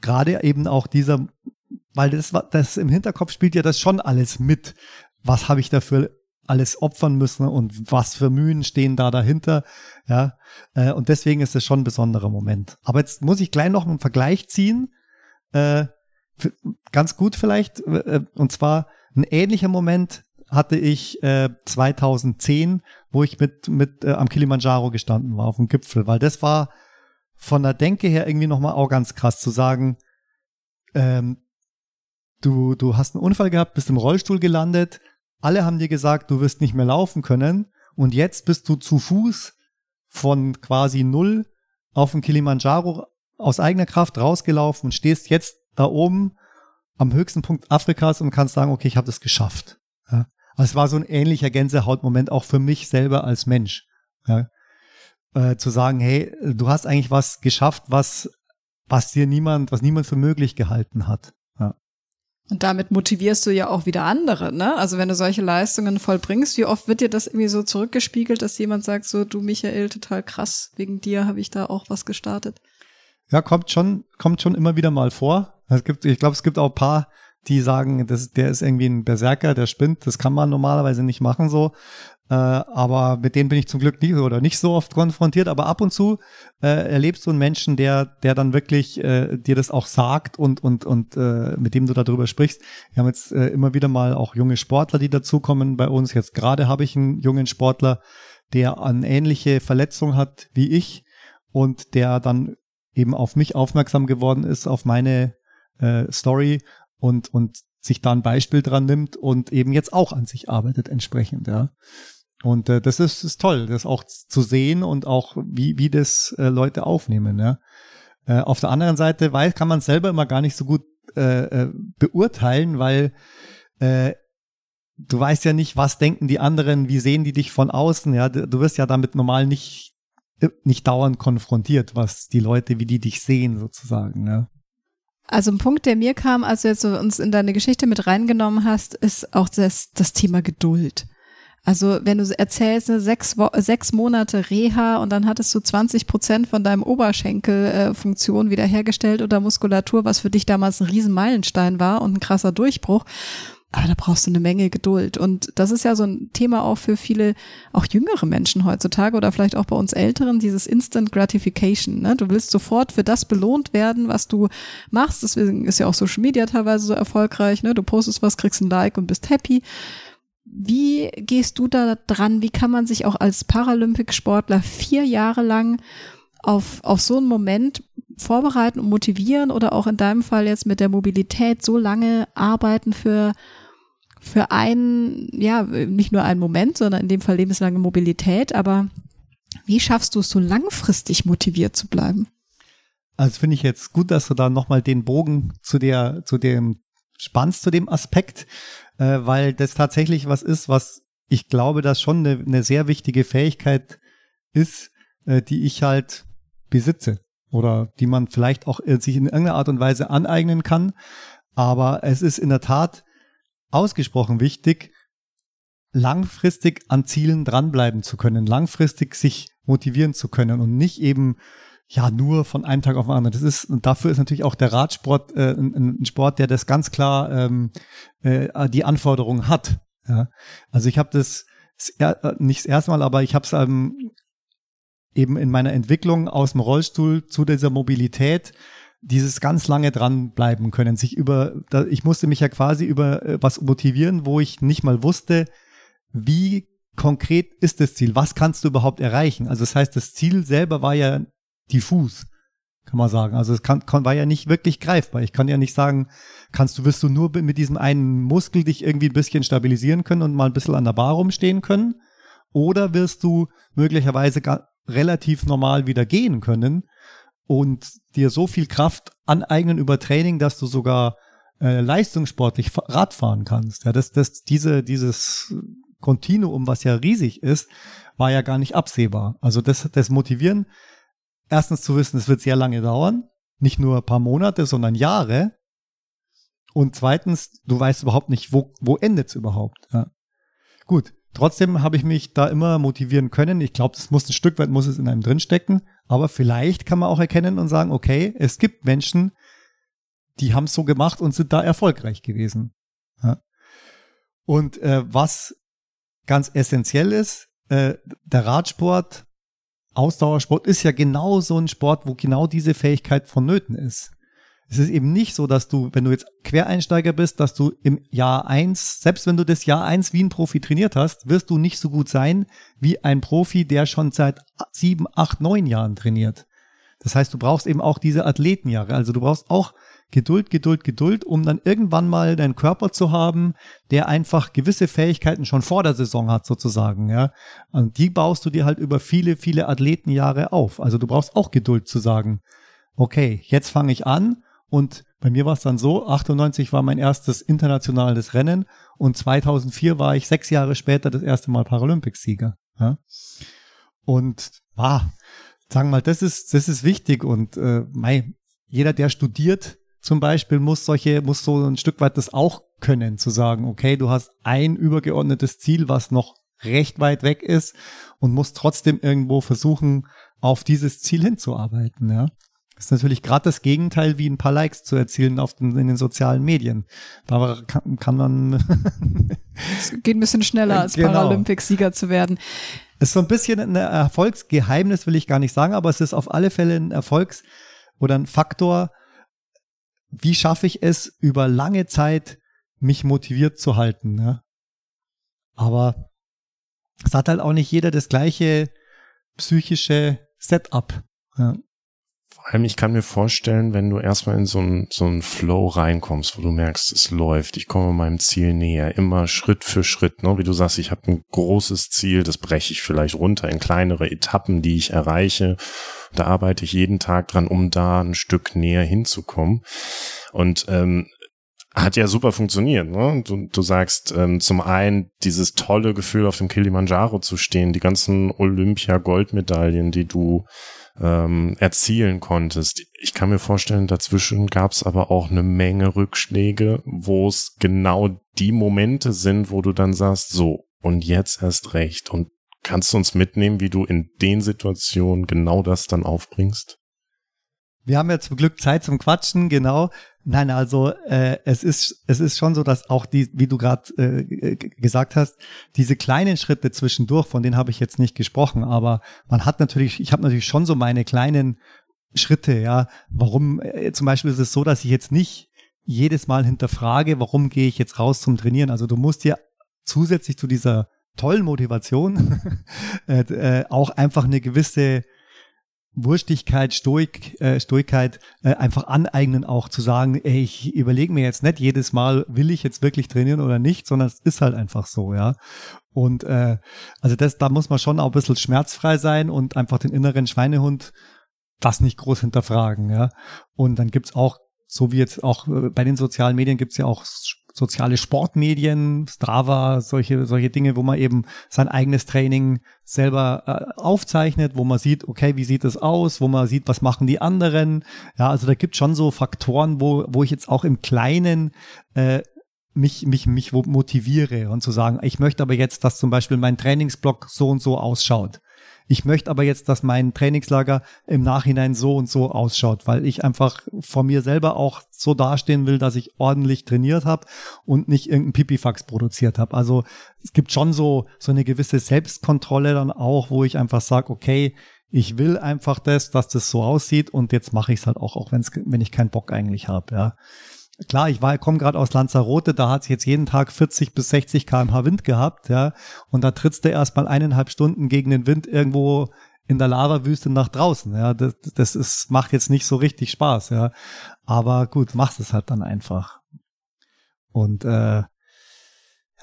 Speaker 3: Gerade eben auch dieser, weil das war, das im Hinterkopf spielt ja das schon alles mit. Was habe ich dafür alles opfern müssen und was für Mühen stehen da dahinter, ja. Äh, und deswegen ist es schon ein besonderer Moment. Aber jetzt muss ich gleich noch einen Vergleich ziehen. Äh, ganz gut vielleicht. Äh, und zwar ein ähnlicher Moment hatte ich 2010, wo ich mit, mit am Kilimanjaro gestanden war, auf dem Gipfel, weil das war von der Denke her irgendwie nochmal auch ganz krass zu sagen, ähm, du, du hast einen Unfall gehabt, bist im Rollstuhl gelandet, alle haben dir gesagt, du wirst nicht mehr laufen können und jetzt bist du zu Fuß von quasi null auf dem Kilimanjaro aus eigener Kraft rausgelaufen und stehst jetzt da oben am höchsten Punkt Afrikas und kannst sagen, okay, ich habe das geschafft. Ja. Also es war so ein ähnlicher Gänsehautmoment auch für mich selber als Mensch. Ja äh, zu sagen, hey, du hast eigentlich was geschafft, was, was dir niemand, was niemand für möglich gehalten hat.
Speaker 1: Und damit motivierst du ja auch wieder andere, ne? Also wenn du solche Leistungen vollbringst, wie oft wird dir das irgendwie so zurückgespiegelt, dass jemand sagt, so, du Michael, total krass, wegen dir habe ich da auch was gestartet?
Speaker 3: Ja, kommt schon, kommt schon immer wieder mal vor. Es gibt, ich glaube, es gibt auch ein paar, die sagen, das, der ist irgendwie ein Berserker, der spinnt, das kann man normalerweise nicht machen so. Äh, aber mit denen bin ich zum Glück nicht oder nicht so oft konfrontiert. Aber ab und zu äh, erlebst du einen Menschen, der, der dann wirklich äh, dir das auch sagt und, und, und äh, mit dem du darüber sprichst. Wir haben jetzt äh, immer wieder mal auch junge Sportler, die dazukommen bei uns. Jetzt gerade habe ich einen jungen Sportler, der eine ähnliche Verletzung hat wie ich und der dann eben auf mich aufmerksam geworden ist, auf meine äh, Story und, und sich da ein Beispiel dran nimmt und eben jetzt auch an sich arbeitet entsprechend, ja. Und äh, das ist, ist toll, das auch zu sehen und auch wie, wie das äh, Leute aufnehmen, ja. Äh, auf der anderen Seite weiß, kann man selber immer gar nicht so gut äh, äh, beurteilen, weil äh, du weißt ja nicht, was denken die anderen, wie sehen die dich von außen, ja. Du wirst ja damit normal nicht nicht dauernd konfrontiert, was die Leute, wie die dich sehen, sozusagen. Ja.
Speaker 1: Also ein Punkt, der mir kam, als du jetzt uns in deine Geschichte mit reingenommen hast, ist auch das, das Thema Geduld. Also wenn du erzählst, ne, sechs, sechs Monate Reha und dann hattest du 20 Prozent von deinem Oberschenkelfunktion äh, wiederhergestellt oder Muskulatur, was für dich damals ein Riesenmeilenstein war und ein krasser Durchbruch. Aber da brauchst du eine Menge Geduld. Und das ist ja so ein Thema auch für viele, auch jüngere Menschen heutzutage oder vielleicht auch bei uns Älteren, dieses Instant Gratification. Ne? Du willst sofort für das belohnt werden, was du machst. Deswegen ist ja auch Social Media teilweise so erfolgreich. Ne? Du postest was, kriegst ein Like und bist happy. Wie gehst du da dran? Wie kann man sich auch als Paralympic-Sportler vier Jahre lang auf, auf so einen Moment vorbereiten und motivieren oder auch in deinem Fall jetzt mit der Mobilität so lange arbeiten für für einen, ja, nicht nur einen Moment, sondern in dem Fall lebenslange Mobilität, aber wie schaffst du es so langfristig motiviert zu bleiben?
Speaker 3: Also finde ich jetzt gut, dass du da nochmal den Bogen zu der, zu dem spannst, zu dem Aspekt, äh, weil das tatsächlich was ist, was ich glaube, dass schon eine, eine sehr wichtige Fähigkeit ist, äh, die ich halt besitze oder die man vielleicht auch äh, sich in irgendeiner Art und Weise aneignen kann. Aber es ist in der Tat ausgesprochen wichtig, langfristig an Zielen dranbleiben zu können, langfristig sich motivieren zu können und nicht eben ja nur von einem Tag auf den anderen. Das ist und dafür ist natürlich auch der Radsport äh, ein, ein Sport, der das ganz klar ähm, äh, die Anforderungen hat. Ja? Also ich habe das äh, nicht das erste Mal, aber ich habe es ähm, eben in meiner Entwicklung aus dem Rollstuhl zu dieser Mobilität dieses ganz lange dranbleiben können, sich über, da, ich musste mich ja quasi über äh, was motivieren, wo ich nicht mal wusste, wie konkret ist das Ziel, was kannst du überhaupt erreichen? Also das heißt, das Ziel selber war ja diffus, kann man sagen. Also es kann, kann, war ja nicht wirklich greifbar. Ich kann ja nicht sagen, kannst du, wirst du nur mit diesem einen Muskel dich irgendwie ein bisschen stabilisieren können und mal ein bisschen an der Bar rumstehen können? Oder wirst du möglicherweise relativ normal wieder gehen können? Und dir so viel Kraft aneignen über Training, dass du sogar äh, leistungssportlich Rad fahren kannst. Ja, das, das, diese, dieses Kontinuum, was ja riesig ist, war ja gar nicht absehbar. Also das, das Motivieren, erstens zu wissen, es wird sehr lange dauern, nicht nur ein paar Monate, sondern Jahre. Und zweitens, du weißt überhaupt nicht, wo, wo endet es überhaupt. Ja. Gut, Trotzdem habe ich mich da immer motivieren können. Ich glaube, das muss ein Stück weit muss es in einem drinstecken. Aber vielleicht kann man auch erkennen und sagen, okay, es gibt Menschen, die haben es so gemacht und sind da erfolgreich gewesen. Ja. Und äh, was ganz essentiell ist, äh, der Radsport, Ausdauersport ist ja genau so ein Sport, wo genau diese Fähigkeit vonnöten ist. Es ist eben nicht so, dass du, wenn du jetzt Quereinsteiger bist, dass du im Jahr eins, selbst wenn du das Jahr eins wie ein Profi trainiert hast, wirst du nicht so gut sein wie ein Profi, der schon seit sieben, acht, neun Jahren trainiert. Das heißt, du brauchst eben auch diese Athletenjahre. Also du brauchst auch Geduld, Geduld, Geduld, um dann irgendwann mal deinen Körper zu haben, der einfach gewisse Fähigkeiten schon vor der Saison hat, sozusagen, ja. Und die baust du dir halt über viele, viele Athletenjahre auf. Also du brauchst auch Geduld zu sagen, okay, jetzt fange ich an und bei mir war es dann so, 98 war mein erstes internationales Rennen und 2004 war ich sechs Jahre später das erste Mal Paralympicsieger. Ja? Und ah, sagen wir mal, das ist, das ist wichtig und äh, mei, jeder, der studiert zum Beispiel, muss solche, muss so ein Stück weit das auch können, zu sagen, okay, du hast ein übergeordnetes Ziel, was noch recht weit weg ist und musst trotzdem irgendwo versuchen, auf dieses Ziel hinzuarbeiten, ja. Das ist natürlich gerade das Gegenteil, wie ein paar Likes zu erzielen auf den, in den sozialen Medien. Da kann, kann man.
Speaker 1: es geht ein bisschen schneller, als genau. Paralympics-Sieger zu werden.
Speaker 3: Es ist so ein bisschen ein Erfolgsgeheimnis, will ich gar nicht sagen, aber es ist auf alle Fälle ein Erfolgs- oder ein Faktor. Wie schaffe ich es, über lange Zeit mich motiviert zu halten? Ne? Aber es hat halt auch nicht jeder das gleiche psychische Setup. Ja.
Speaker 2: Vor allem, ich kann mir vorstellen, wenn du erstmal in so einen so Flow reinkommst, wo du merkst, es läuft, ich komme meinem Ziel näher, immer Schritt für Schritt, ne? wie du sagst, ich habe ein großes Ziel, das breche ich vielleicht runter in kleinere Etappen, die ich erreiche. Da arbeite ich jeden Tag dran, um da ein Stück näher hinzukommen. Und ähm, hat ja super funktioniert. Ne? Du, du sagst ähm, zum einen dieses tolle Gefühl, auf dem Kilimanjaro zu stehen, die ganzen Olympia-Goldmedaillen, die du ähm, erzielen konntest. Ich kann mir vorstellen, dazwischen gab es aber auch eine Menge Rückschläge, wo es genau die Momente sind, wo du dann sagst, so, und jetzt erst recht. Und kannst du uns mitnehmen, wie du in den Situationen genau das dann aufbringst?
Speaker 3: Wir haben ja zum Glück Zeit zum Quatschen, genau. Nein, also äh, es ist es ist schon so, dass auch die, wie du gerade äh, gesagt hast, diese kleinen Schritte zwischendurch, von denen habe ich jetzt nicht gesprochen, aber man hat natürlich, ich habe natürlich schon so meine kleinen Schritte, ja. Warum? Äh, zum Beispiel ist es so, dass ich jetzt nicht jedes Mal hinterfrage, warum gehe ich jetzt raus zum Trainieren. Also du musst dir zusätzlich zu dieser tollen Motivation äh, äh, auch einfach eine gewisse Wurstigkeit, Stoik, äh, Stoigkeit äh, einfach aneignen, auch zu sagen, ey, ich überlege mir jetzt nicht jedes Mal, will ich jetzt wirklich trainieren oder nicht, sondern es ist halt einfach so, ja. Und äh, also das, da muss man schon auch ein bisschen schmerzfrei sein und einfach den inneren Schweinehund das nicht groß hinterfragen, ja. Und dann gibt's auch, so wie jetzt auch äh, bei den sozialen Medien gibt's ja auch soziale Sportmedien, Strava, solche, solche Dinge, wo man eben sein eigenes Training selber äh, aufzeichnet, wo man sieht, okay, wie sieht es aus, wo man sieht, was machen die anderen. Ja, also da gibt schon so Faktoren, wo, wo ich jetzt auch im Kleinen äh, mich, mich, mich motiviere und zu sagen, ich möchte aber jetzt, dass zum Beispiel mein Trainingsblock so und so ausschaut. Ich möchte aber jetzt, dass mein Trainingslager im Nachhinein so und so ausschaut, weil ich einfach vor mir selber auch so dastehen will, dass ich ordentlich trainiert habe und nicht irgendein Pipifax produziert habe. Also es gibt schon so, so eine gewisse Selbstkontrolle dann auch, wo ich einfach sage, okay, ich will einfach das, dass das so aussieht und jetzt mache ich es halt auch, auch wenn's, wenn ich keinen Bock eigentlich habe, ja. Klar, ich war, komme gerade aus Lanzarote, da hat es jetzt jeden Tag 40 bis 60 kmh Wind gehabt, ja. Und da trittst du erstmal eineinhalb Stunden gegen den Wind irgendwo in der Lavawüste nach draußen, ja. Das, das ist, macht jetzt nicht so richtig Spaß, ja. Aber gut, machst es halt dann einfach. Und äh,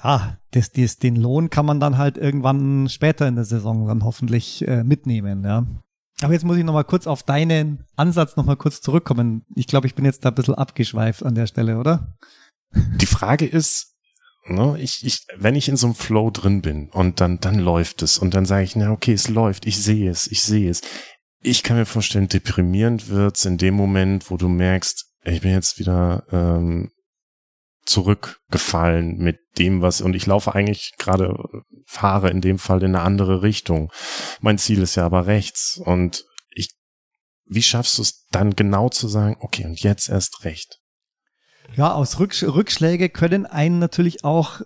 Speaker 3: ja, das, das, den Lohn kann man dann halt irgendwann später in der Saison dann hoffentlich äh, mitnehmen, ja. Aber jetzt muss ich nochmal kurz auf deinen Ansatz nochmal kurz zurückkommen. Ich glaube, ich bin jetzt da ein bisschen abgeschweift an der Stelle, oder?
Speaker 2: Die Frage ist, ne, ich, ich, wenn ich in so einem Flow drin bin und dann, dann läuft es und dann sage ich, na okay, es läuft, ich sehe es, ich sehe es. Ich kann mir vorstellen, deprimierend wird's in dem Moment, wo du merkst, ich bin jetzt wieder ähm, zurückgefallen mit dem, was, und ich laufe eigentlich gerade, fahre in dem Fall in eine andere Richtung. Mein Ziel ist ja aber rechts und ich, wie schaffst du es dann genau zu sagen, okay, und jetzt erst recht?
Speaker 3: Ja, aus Rücksch Rückschläge können einen natürlich auch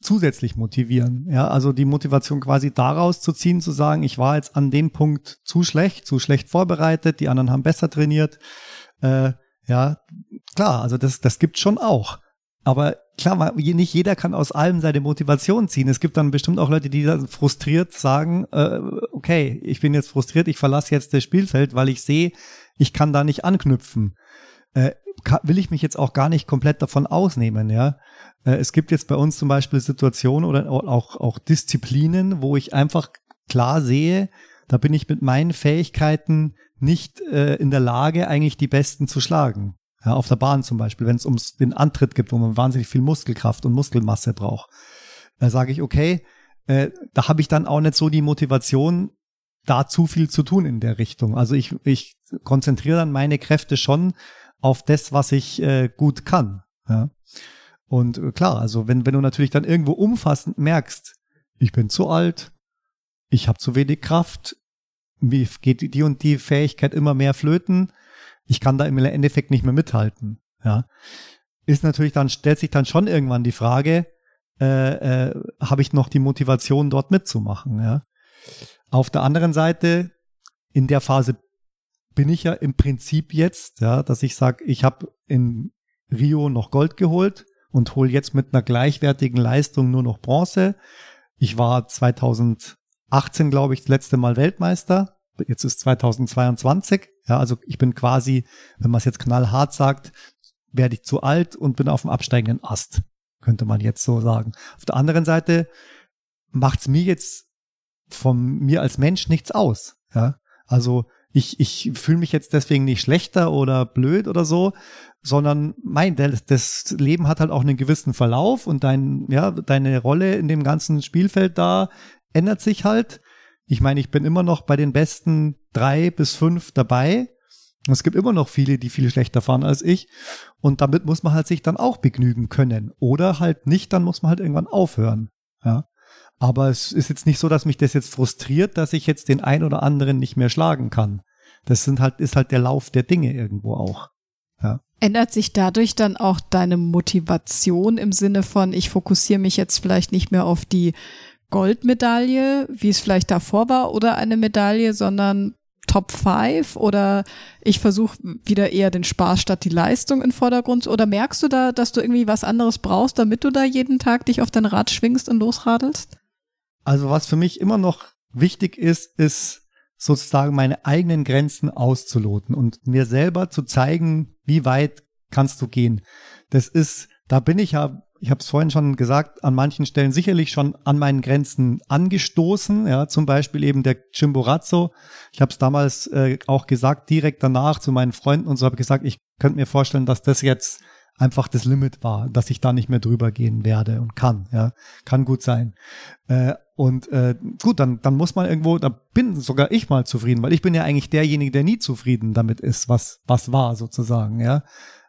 Speaker 3: zusätzlich motivieren. Ja, also die Motivation quasi daraus zu ziehen, zu sagen, ich war jetzt an dem Punkt zu schlecht, zu schlecht vorbereitet, die anderen haben besser trainiert. Äh, ja, klar, also das, das gibt schon auch. Aber klar, nicht jeder kann aus allem seine Motivation ziehen. Es gibt dann bestimmt auch Leute, die dann frustriert sagen, äh, okay, ich bin jetzt frustriert, ich verlasse jetzt das Spielfeld, weil ich sehe, ich kann da nicht anknüpfen. Äh, will ich mich jetzt auch gar nicht komplett davon ausnehmen, ja. Äh, es gibt jetzt bei uns zum Beispiel Situationen oder auch, auch Disziplinen, wo ich einfach klar sehe, da bin ich mit meinen Fähigkeiten nicht äh, in der Lage, eigentlich die Besten zu schlagen. Ja, auf der Bahn zum Beispiel, wenn es um den Antritt gibt, wo man wahnsinnig viel Muskelkraft und Muskelmasse braucht. Da sage ich, okay, äh, da habe ich dann auch nicht so die Motivation, da zu viel zu tun in der Richtung. Also ich, ich konzentriere dann meine Kräfte schon auf das, was ich äh, gut kann. Ja. Und äh, klar, also wenn, wenn du natürlich dann irgendwo umfassend merkst, ich bin zu alt, ich habe zu wenig Kraft, mir geht die und die Fähigkeit immer mehr flöten, ich kann da im Endeffekt nicht mehr mithalten. Ja, ist natürlich dann stellt sich dann schon irgendwann die Frage, äh, äh, habe ich noch die Motivation dort mitzumachen? Ja. Auf der anderen Seite in der Phase bin ich ja im Prinzip jetzt, ja, dass ich sage, ich habe in Rio noch Gold geholt und hole jetzt mit einer gleichwertigen Leistung nur noch Bronze. ich war 2018, glaube ich, das letzte Mal Weltmeister. Jetzt ist 2022. Ja, also ich bin quasi, wenn man es jetzt knallhart sagt, werde ich zu alt und bin auf dem absteigenden Ast, könnte man jetzt so sagen. Auf der anderen Seite macht es mir jetzt von mir als Mensch nichts aus. Ja, also ich, ich fühle mich jetzt deswegen nicht schlechter oder blöd oder so, sondern mein, das, Leben hat halt auch einen gewissen Verlauf und dein, ja, deine Rolle in dem ganzen Spielfeld da ändert sich halt. Ich meine, ich bin immer noch bei den besten drei bis fünf dabei. Es gibt immer noch viele, die viel schlechter fahren als ich. Und damit muss man halt sich dann auch begnügen können. Oder halt nicht, dann muss man halt irgendwann aufhören. Ja. Aber es ist jetzt nicht so, dass mich das jetzt frustriert, dass ich jetzt den ein oder anderen nicht mehr schlagen kann. Das sind halt, ist halt der Lauf der Dinge irgendwo auch. Ja.
Speaker 1: Ändert sich dadurch dann auch deine Motivation im Sinne von, ich fokussiere mich jetzt vielleicht nicht mehr auf die Goldmedaille, wie es vielleicht davor war, oder eine Medaille, sondern Top 5 oder ich versuche wieder eher den Spaß statt die Leistung in Vordergrund oder merkst du da, dass du irgendwie was anderes brauchst, damit du da jeden Tag dich auf dein Rad schwingst und losradelst?
Speaker 3: Also was für mich immer noch wichtig ist, ist sozusagen meine eigenen Grenzen auszuloten und mir selber zu zeigen, wie weit kannst du gehen. Das ist, da bin ich ja, ich habe es vorhin schon gesagt, an manchen Stellen sicherlich schon an meinen Grenzen angestoßen. Ja, zum Beispiel eben der Chimborazzo. Ich habe es damals äh, auch gesagt, direkt danach zu meinen Freunden und so habe gesagt, ich könnte mir vorstellen, dass das jetzt einfach das Limit war, dass ich da nicht mehr drüber gehen werde und kann. Ja, kann gut sein. Äh, und äh, gut, dann, dann muss man irgendwo, da bin sogar ich mal zufrieden, weil ich bin ja eigentlich derjenige, der nie zufrieden damit ist, was, was war sozusagen, ja.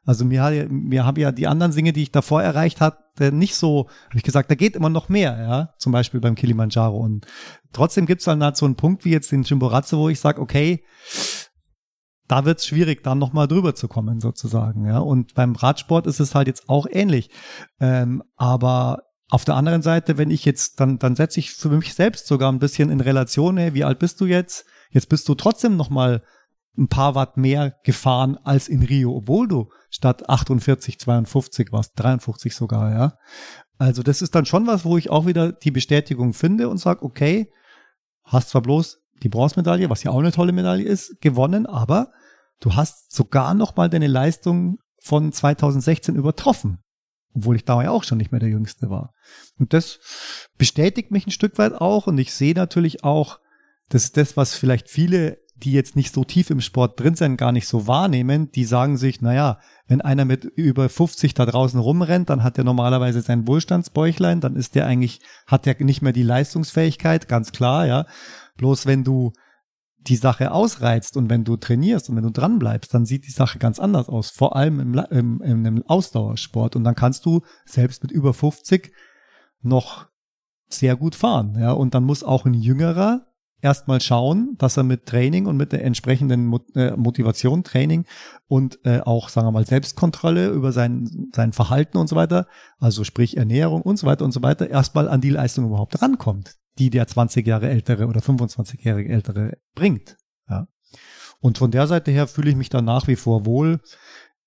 Speaker 3: Also mir, hat, mir haben ja die anderen Dinge, die ich davor erreicht hatte, nicht so, habe ich gesagt, da geht immer noch mehr, ja. Zum Beispiel beim Kilimanjaro. Und trotzdem gibt es dann halt so einen Punkt wie jetzt den Chimborazo, wo ich sage, okay, da wird es schwierig, dann nochmal drüber zu kommen, sozusagen. Ja. Und beim Radsport ist es halt jetzt auch ähnlich. Ähm, aber auf der anderen Seite, wenn ich jetzt, dann, dann setze ich für mich selbst sogar ein bisschen in Relation, hey, wie alt bist du jetzt? Jetzt bist du trotzdem noch mal ein paar Watt mehr gefahren als in Rio, obwohl du statt 48, 52 warst, 53 sogar, ja. Also das ist dann schon was, wo ich auch wieder die Bestätigung finde und sage, okay, hast zwar bloß die Bronzemedaille, was ja auch eine tolle Medaille ist, gewonnen, aber du hast sogar noch mal deine Leistung von 2016 übertroffen obwohl ich da ja auch schon nicht mehr der Jüngste war. Und das bestätigt mich ein Stück weit auch und ich sehe natürlich auch, das ist das, was vielleicht viele, die jetzt nicht so tief im Sport drin sind, gar nicht so wahrnehmen, die sagen sich, naja, wenn einer mit über 50 da draußen rumrennt, dann hat er normalerweise sein Wohlstandsbäuchlein, dann ist der eigentlich, hat er nicht mehr die Leistungsfähigkeit, ganz klar, ja. Bloß wenn du die Sache ausreizt und wenn du trainierst und wenn du dran bleibst, dann sieht die Sache ganz anders aus. Vor allem im, im, im Ausdauersport. Und dann kannst du selbst mit über 50 noch sehr gut fahren. Ja, und dann muss auch ein Jüngerer erstmal schauen, dass er mit Training und mit der entsprechenden äh, Motivation, Training und äh, auch, sagen wir mal, Selbstkontrolle über sein, sein Verhalten und so weiter, also sprich Ernährung und so weiter und so weiter, erstmal an die Leistung überhaupt rankommt die der 20 Jahre ältere oder 25-jährige ältere bringt. Ja. Und von der Seite her fühle ich mich da nach wie vor wohl.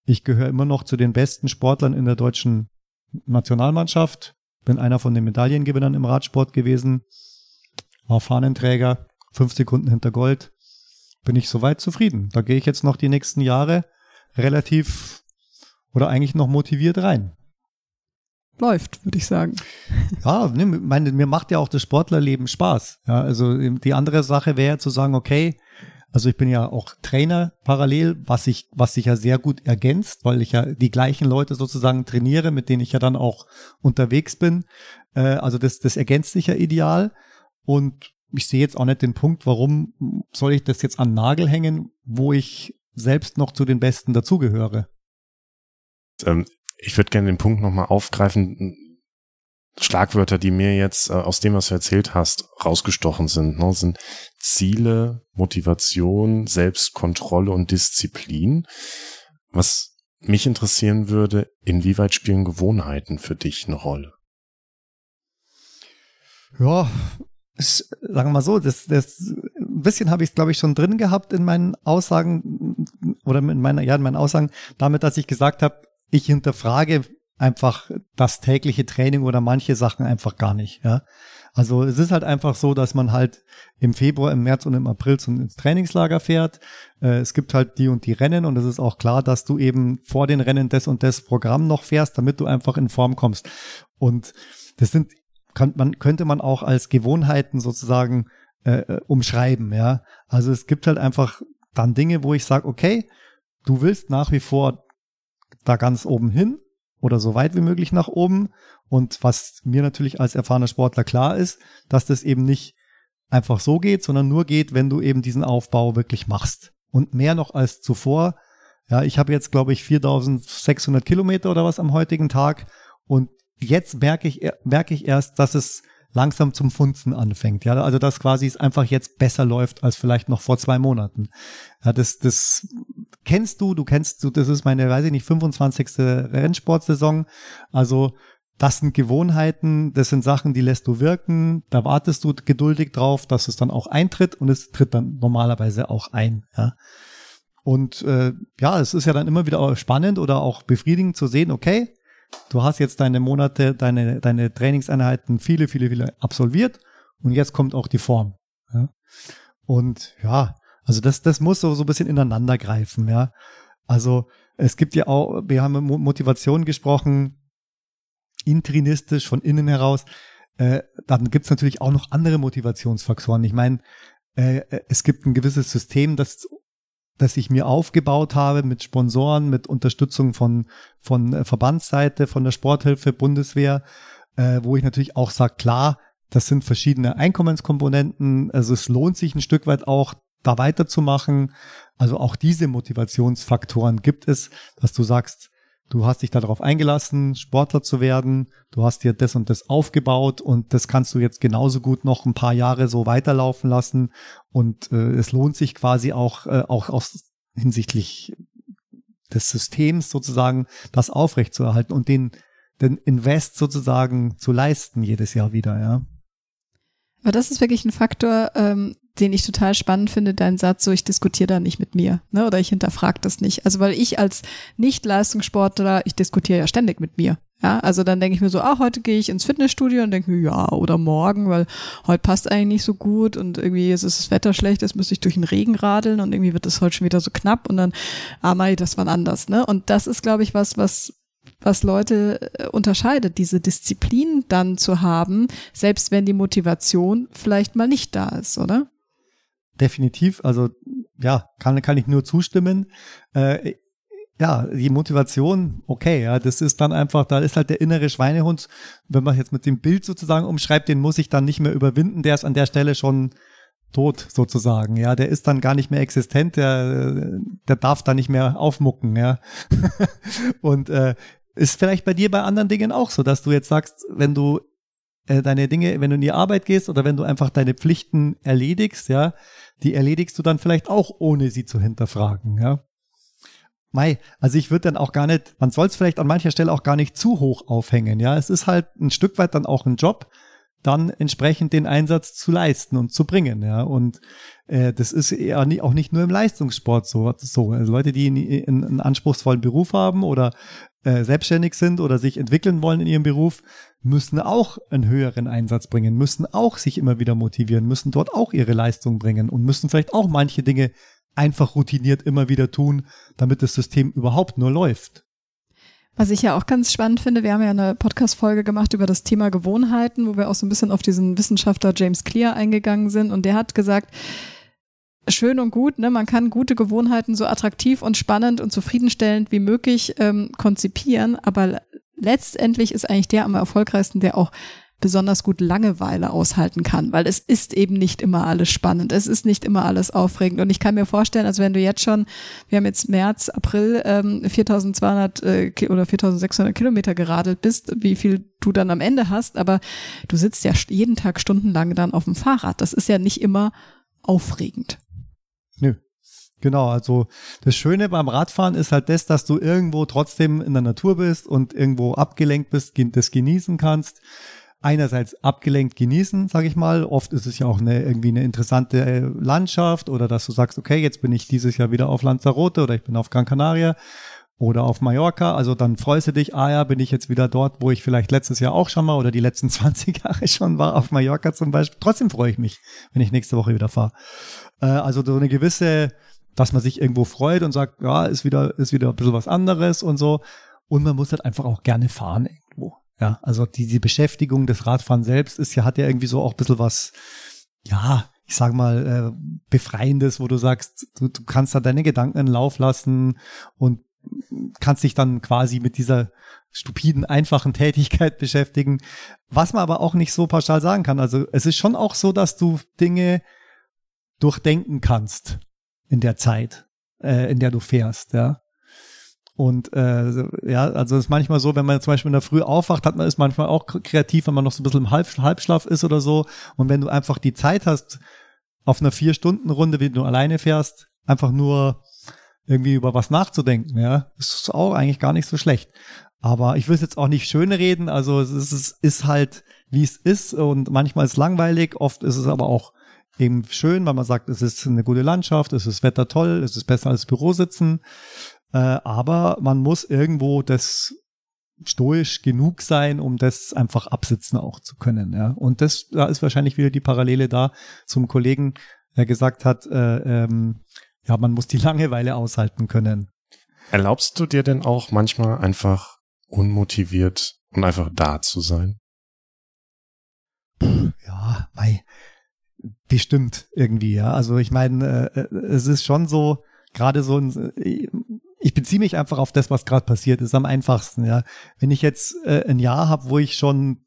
Speaker 3: Ich gehöre immer noch zu den besten Sportlern in der deutschen Nationalmannschaft. Bin einer von den Medaillengewinnern im Radsport gewesen. War Fahnenträger, fünf Sekunden hinter Gold. Bin ich soweit zufrieden. Da gehe ich jetzt noch die nächsten Jahre relativ oder eigentlich noch motiviert rein
Speaker 1: läuft, würde ich sagen.
Speaker 3: Ja, ne, meine, mir macht ja auch das Sportlerleben Spaß. Ja, also die andere Sache wäre zu sagen, okay, also ich bin ja auch Trainer parallel, was sich was sich ja sehr gut ergänzt, weil ich ja die gleichen Leute sozusagen trainiere, mit denen ich ja dann auch unterwegs bin. Äh, also das, das ergänzt sich ja ideal. Und ich sehe jetzt auch nicht den Punkt, warum soll ich das jetzt an Nagel hängen, wo ich selbst noch zu den Besten dazugehöre.
Speaker 2: Ähm, ich würde gerne den Punkt nochmal aufgreifen. Schlagwörter, die mir jetzt äh, aus dem, was du erzählt hast, rausgestochen sind, ne, sind Ziele, Motivation, Selbstkontrolle und Disziplin. Was mich interessieren würde, inwieweit spielen Gewohnheiten für dich eine Rolle?
Speaker 3: Ja, sagen wir mal so, das, das ein bisschen habe ich es, glaube ich, schon drin gehabt in meinen Aussagen oder in meiner, ja, in meinen Aussagen, damit, dass ich gesagt habe, ich hinterfrage einfach das tägliche Training oder manche Sachen einfach gar nicht. Ja. Also es ist halt einfach so, dass man halt im Februar, im März und im April zum, ins Trainingslager fährt. Äh, es gibt halt die und die Rennen und es ist auch klar, dass du eben vor den Rennen das und das Programm noch fährst, damit du einfach in Form kommst. Und das sind, kann, man, könnte man auch als Gewohnheiten sozusagen äh, äh umschreiben, ja. Also es gibt halt einfach dann Dinge, wo ich sage, okay, du willst nach wie vor da ganz oben hin oder so weit wie möglich nach oben. Und was mir natürlich als erfahrener Sportler klar ist, dass das eben nicht einfach so geht, sondern nur geht, wenn du eben diesen Aufbau wirklich machst. Und mehr noch als zuvor. Ja, ich habe jetzt, glaube ich, 4600 Kilometer oder was am heutigen Tag. Und jetzt merke ich, merke ich erst, dass es langsam zum Funzen anfängt. Ja, also dass quasi es einfach jetzt besser läuft als vielleicht noch vor zwei Monaten. Ja, das, das kennst du, du kennst du, das ist meine, weiß ich nicht, 25. Rennsportsaison. Also das sind Gewohnheiten, das sind Sachen, die lässt du wirken, da wartest du geduldig drauf, dass es dann auch eintritt und es tritt dann normalerweise auch ein. Ja. Und äh, ja, es ist ja dann immer wieder spannend oder auch befriedigend zu sehen, okay, du hast jetzt deine Monate, deine, deine Trainingseinheiten viele, viele, viele absolviert und jetzt kommt auch die Form. Ja? Und ja, also das, das muss so, so ein bisschen ineinander greifen, ja. Also es gibt ja auch, wir haben Motivation gesprochen, intrinistisch von innen heraus. Äh, dann gibt es natürlich auch noch andere Motivationsfaktoren. Ich meine, äh, es gibt ein gewisses System, das das ich mir aufgebaut habe mit Sponsoren, mit Unterstützung von, von äh, Verbandsseite, von der Sporthilfe, Bundeswehr, äh, wo ich natürlich auch sage, klar, das sind verschiedene Einkommenskomponenten. Also es lohnt sich ein Stück weit auch, da weiterzumachen. Also auch diese Motivationsfaktoren gibt es, dass du sagst, du hast dich darauf eingelassen, Sportler zu werden, du hast dir das und das aufgebaut und das kannst du jetzt genauso gut noch ein paar Jahre so weiterlaufen lassen und äh, es lohnt sich quasi auch, äh, auch aus hinsichtlich des Systems sozusagen das aufrechtzuerhalten und den, den Invest sozusagen zu leisten jedes Jahr wieder, ja.
Speaker 1: Aber das ist wirklich ein Faktor, ähm, den ich total spannend finde, dein Satz, so ich diskutiere da nicht mit mir, ne? Oder ich hinterfrage das nicht. Also weil ich als Nicht-Leistungssportler, ich diskutiere ja ständig mit mir. Ja, also dann denke ich mir so, ah, heute gehe ich ins Fitnessstudio und denke mir, ja, oder morgen, weil heute passt eigentlich nicht so gut und irgendwie ist das Wetter schlecht, jetzt müsste ich durch den Regen radeln und irgendwie wird es heute schon wieder so knapp und dann, ah, mei, das war anders, ne? Und das ist, glaube ich, was, was was Leute äh, unterscheidet, diese Disziplin dann zu haben, selbst wenn die Motivation vielleicht mal nicht da ist, oder?
Speaker 3: Definitiv, also ja, kann, kann ich nur zustimmen. Äh, ja, die Motivation, okay, ja, das ist dann einfach, da ist halt der innere Schweinehund, wenn man jetzt mit dem Bild sozusagen umschreibt, den muss ich dann nicht mehr überwinden, der ist an der Stelle schon tot sozusagen, ja, der ist dann gar nicht mehr existent, der, der darf da nicht mehr aufmucken, ja. Und äh, ist vielleicht bei dir bei anderen Dingen auch so, dass du jetzt sagst, wenn du äh, deine Dinge, wenn du in die Arbeit gehst oder wenn du einfach deine Pflichten erledigst, ja, die erledigst du dann vielleicht auch, ohne sie zu hinterfragen, ja. Mai, also ich würde dann auch gar nicht, man soll es vielleicht an mancher Stelle auch gar nicht zu hoch aufhängen, ja. Es ist halt ein Stück weit dann auch ein Job, dann entsprechend den Einsatz zu leisten und zu bringen, ja. Und äh, das ist ja auch nicht nur im Leistungssport so. so. Also Leute, die einen, einen anspruchsvollen Beruf haben oder äh, selbstständig sind oder sich entwickeln wollen in ihrem Beruf, müssen auch einen höheren Einsatz bringen, müssen auch sich immer wieder motivieren, müssen dort auch ihre Leistung bringen und müssen vielleicht auch manche Dinge einfach routiniert immer wieder tun, damit das System überhaupt nur läuft.
Speaker 1: Was ich ja auch ganz spannend finde, wir haben ja eine Podcast-Folge gemacht über das Thema Gewohnheiten, wo wir auch so ein bisschen auf diesen Wissenschaftler James Clear eingegangen sind und der hat gesagt, schön und gut, ne? Man kann gute Gewohnheiten so attraktiv und spannend und zufriedenstellend wie möglich ähm, konzipieren, aber letztendlich ist eigentlich der am erfolgreichsten, der auch besonders gut Langeweile aushalten kann, weil es ist eben nicht immer alles spannend, es ist nicht immer alles aufregend und ich kann mir vorstellen, also wenn du jetzt schon, wir haben jetzt März, April ähm, 4200 äh, oder 4600 Kilometer geradelt bist, wie viel du dann am Ende hast, aber du sitzt ja jeden Tag stundenlang dann auf dem Fahrrad, das ist ja nicht immer aufregend.
Speaker 3: Genau, also das Schöne beim Radfahren ist halt das, dass du irgendwo trotzdem in der Natur bist und irgendwo abgelenkt bist, das genießen kannst. Einerseits abgelenkt genießen, sage ich mal. Oft ist es ja auch eine, irgendwie eine interessante äh, Landschaft oder dass du sagst, okay, jetzt bin ich dieses Jahr wieder auf Lanzarote oder ich bin auf Gran Canaria oder auf Mallorca. Also dann freust du dich, ah ja, bin ich jetzt wieder dort, wo ich vielleicht letztes Jahr auch schon mal oder die letzten 20 Jahre schon war, auf Mallorca zum Beispiel. Trotzdem freue ich mich, wenn ich nächste Woche wieder fahre. Äh, also so eine gewisse, dass man sich irgendwo freut und sagt, ja, ist wieder, ist wieder ein bisschen was anderes und so. Und man muss halt einfach auch gerne fahren irgendwo. Ja, also die, die Beschäftigung des Radfahren selbst ist ja, hat ja irgendwie so auch ein bisschen was, ja, ich sag mal, äh, Befreiendes, wo du sagst, du, du kannst da deine Gedanken in Lauf lassen und kannst dich dann quasi mit dieser stupiden, einfachen Tätigkeit beschäftigen. Was man aber auch nicht so pauschal sagen kann. Also es ist schon auch so, dass du Dinge durchdenken kannst in der Zeit, äh, in der du fährst, ja. Und äh, ja, also es ist manchmal so, wenn man zum Beispiel in der Früh aufwacht, hat man ist manchmal auch kreativ, wenn man noch so ein bisschen im Halb Halbschlaf ist oder so. Und wenn du einfach die Zeit hast, auf einer Vier-Stunden-Runde, wie du alleine fährst, einfach nur irgendwie über was nachzudenken, ja, ist auch eigentlich gar nicht so schlecht. Aber ich will es jetzt auch nicht schön reden, also es ist, es ist halt, wie es ist und manchmal ist es langweilig, oft ist es aber auch eben schön, weil man sagt, es ist eine gute Landschaft, es ist Wetter toll, es ist besser als Büro sitzen, äh, aber man muss irgendwo das stoisch genug sein, um das einfach absitzen auch zu können. Ja. Und das, da ist wahrscheinlich wieder die Parallele da zum Kollegen, der gesagt hat, äh, ähm, ja, man muss die Langeweile aushalten können.
Speaker 2: Erlaubst du dir denn auch manchmal einfach unmotiviert und einfach da zu sein?
Speaker 3: Ja, mei, bestimmt irgendwie, ja. Also ich meine, äh, äh, es ist schon so, gerade so ein, ich beziehe mich einfach auf das, was gerade passiert ist, am einfachsten, ja. Wenn ich jetzt äh, ein Jahr habe, wo ich schon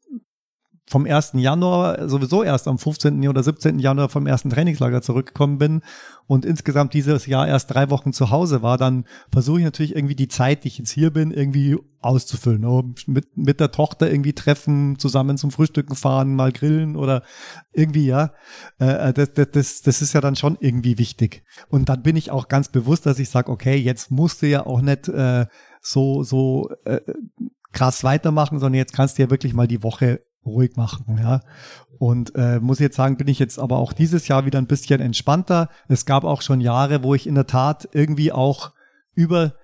Speaker 3: vom 1. Januar, sowieso erst am 15. oder 17. Januar vom ersten Trainingslager zurückgekommen bin und insgesamt dieses Jahr erst drei Wochen zu Hause war, dann versuche ich natürlich irgendwie die Zeit, die ich jetzt hier bin, irgendwie auszufüllen. Oh, mit, mit der Tochter irgendwie treffen, zusammen zum Frühstücken fahren, mal grillen oder irgendwie, ja. Äh, das, das, das ist ja dann schon irgendwie wichtig. Und dann bin ich auch ganz bewusst, dass ich sage, okay, jetzt musst du ja auch nicht äh, so, so äh, krass weitermachen, sondern jetzt kannst du ja wirklich mal die Woche ruhig machen, ja. Und äh, muss jetzt sagen, bin ich jetzt aber auch dieses Jahr wieder ein bisschen entspannter. Es gab auch schon Jahre, wo ich in der Tat irgendwie auch über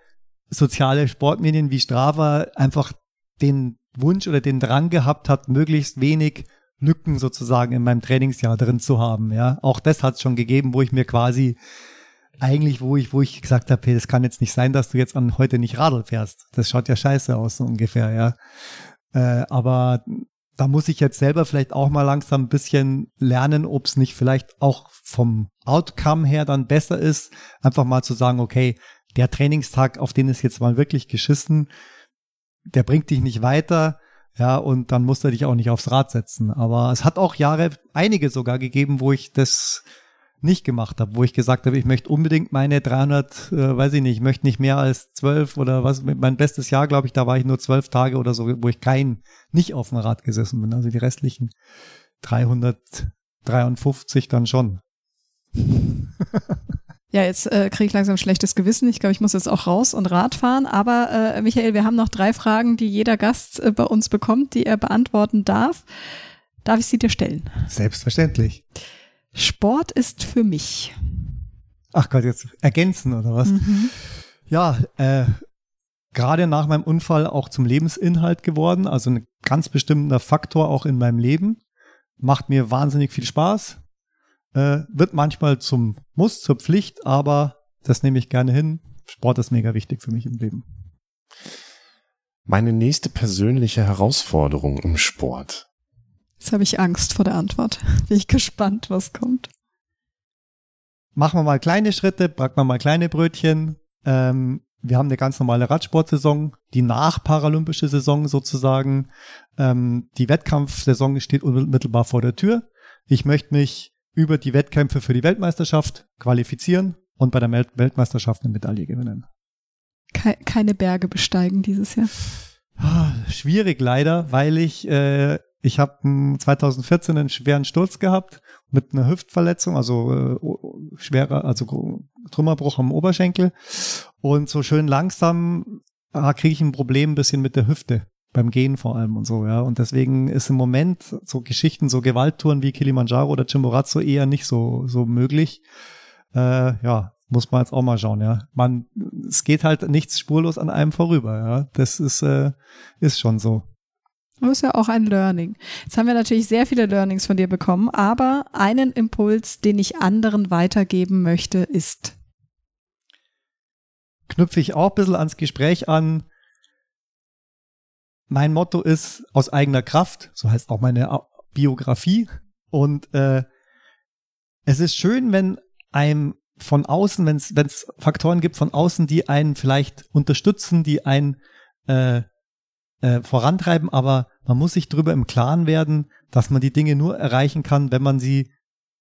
Speaker 3: soziale Sportmedien wie Strava einfach den Wunsch oder den Drang gehabt hat, möglichst wenig Lücken sozusagen in meinem Trainingsjahr drin zu haben. Ja, auch das hat es schon gegeben, wo ich mir quasi eigentlich, wo ich, wo ich gesagt habe, hey, das kann jetzt nicht sein, dass du jetzt an heute nicht Radl fährst. Das schaut ja scheiße aus, so ungefähr, ja. Äh, aber da muss ich jetzt selber vielleicht auch mal langsam ein bisschen lernen, ob es nicht vielleicht auch vom Outcome her dann besser ist, einfach mal zu sagen, okay, der Trainingstag, auf den ist jetzt mal wirklich geschissen, der bringt dich nicht weiter, ja, und dann musst du dich auch nicht aufs Rad setzen. Aber es hat auch Jahre, einige sogar gegeben, wo ich das nicht gemacht habe, wo ich gesagt habe, ich möchte unbedingt meine 300, äh, weiß ich nicht, ich möchte nicht mehr als zwölf oder was, mein bestes Jahr, glaube ich, da war ich nur zwölf Tage oder so, wo ich kein, nicht auf dem Rad gesessen bin, also die restlichen 353 dann schon.
Speaker 1: Ja, jetzt äh, kriege ich langsam schlechtes Gewissen. Ich glaube, ich muss jetzt auch raus und Rad fahren. Aber äh, Michael, wir haben noch drei Fragen, die jeder Gast äh, bei uns bekommt, die er beantworten darf. Darf ich sie dir stellen?
Speaker 3: Selbstverständlich.
Speaker 1: Sport ist für mich.
Speaker 3: Ach Gott, jetzt ergänzen oder was? Mhm. Ja, äh, gerade nach meinem Unfall auch zum Lebensinhalt geworden, also ein ganz bestimmter Faktor auch in meinem Leben. Macht mir wahnsinnig viel Spaß. Äh, wird manchmal zum Muss, zur Pflicht, aber das nehme ich gerne hin. Sport ist mega wichtig für mich im Leben.
Speaker 2: Meine nächste persönliche Herausforderung im Sport.
Speaker 1: Jetzt habe ich Angst vor der Antwort. Bin ich gespannt, was kommt.
Speaker 3: Machen wir mal kleine Schritte, backen wir mal kleine Brötchen. Ähm, wir haben eine ganz normale Radsportsaison, die nachparalympische Saison sozusagen. Ähm, die Wettkampfsaison steht unmittelbar vor der Tür. Ich möchte mich über die Wettkämpfe für die Weltmeisterschaft qualifizieren und bei der Weltmeisterschaft eine Medaille gewinnen.
Speaker 1: Keine Berge besteigen dieses Jahr.
Speaker 3: Ah, schwierig leider, weil ich äh, ich habe 2014 einen schweren Sturz gehabt mit einer Hüftverletzung, also äh, schwerer, also Trümmerbruch am Oberschenkel. Und so schön langsam ah, kriege ich ein Problem ein bisschen mit der Hüfte beim Gehen vor allem und so, ja. Und deswegen ist im Moment so Geschichten, so Gewalttouren wie Kilimanjaro oder Chimborazo eher nicht so, so möglich. Äh, ja, muss man jetzt auch mal schauen, ja. Man, es geht halt nichts spurlos an einem vorüber, ja. Das ist, äh, ist schon so.
Speaker 1: Das ist ja auch ein Learning. Jetzt haben wir natürlich sehr viele Learnings von dir bekommen, aber einen Impuls, den ich anderen weitergeben möchte, ist.
Speaker 3: Knüpfe ich auch ein bisschen ans Gespräch an. Mein Motto ist aus eigener Kraft, so heißt auch meine Biografie. Und äh, es ist schön, wenn einem von außen, wenn es Faktoren gibt von außen, die einen vielleicht unterstützen, die einen äh, äh, vorantreiben, aber man muss sich darüber im Klaren werden, dass man die Dinge nur erreichen kann, wenn man sie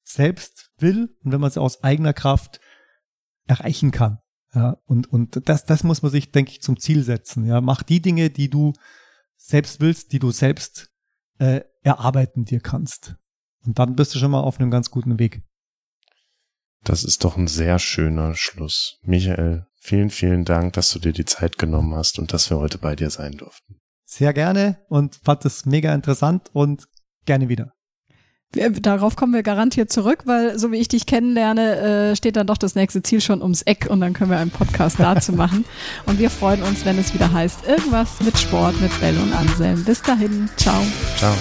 Speaker 3: selbst will und wenn man sie aus eigener Kraft erreichen kann. Ja, und, und das, das muss man sich, denke ich, zum Ziel setzen. Ja, mach die Dinge, die du selbst willst, die du selbst äh, erarbeiten dir kannst. Und dann bist du schon mal auf einem ganz guten Weg.
Speaker 2: Das ist doch ein sehr schöner Schluss. Michael, vielen, vielen Dank, dass du dir die Zeit genommen hast und dass wir heute bei dir sein durften.
Speaker 3: Sehr gerne und fand es mega interessant und gerne wieder.
Speaker 1: Darauf kommen wir garantiert zurück, weil so wie ich dich kennenlerne, äh, steht dann doch das nächste Ziel schon ums Eck und dann können wir einen Podcast dazu machen. Und wir freuen uns, wenn es wieder heißt, irgendwas mit Sport mit Bell und Anselm. Bis dahin, ciao.
Speaker 2: Ciao.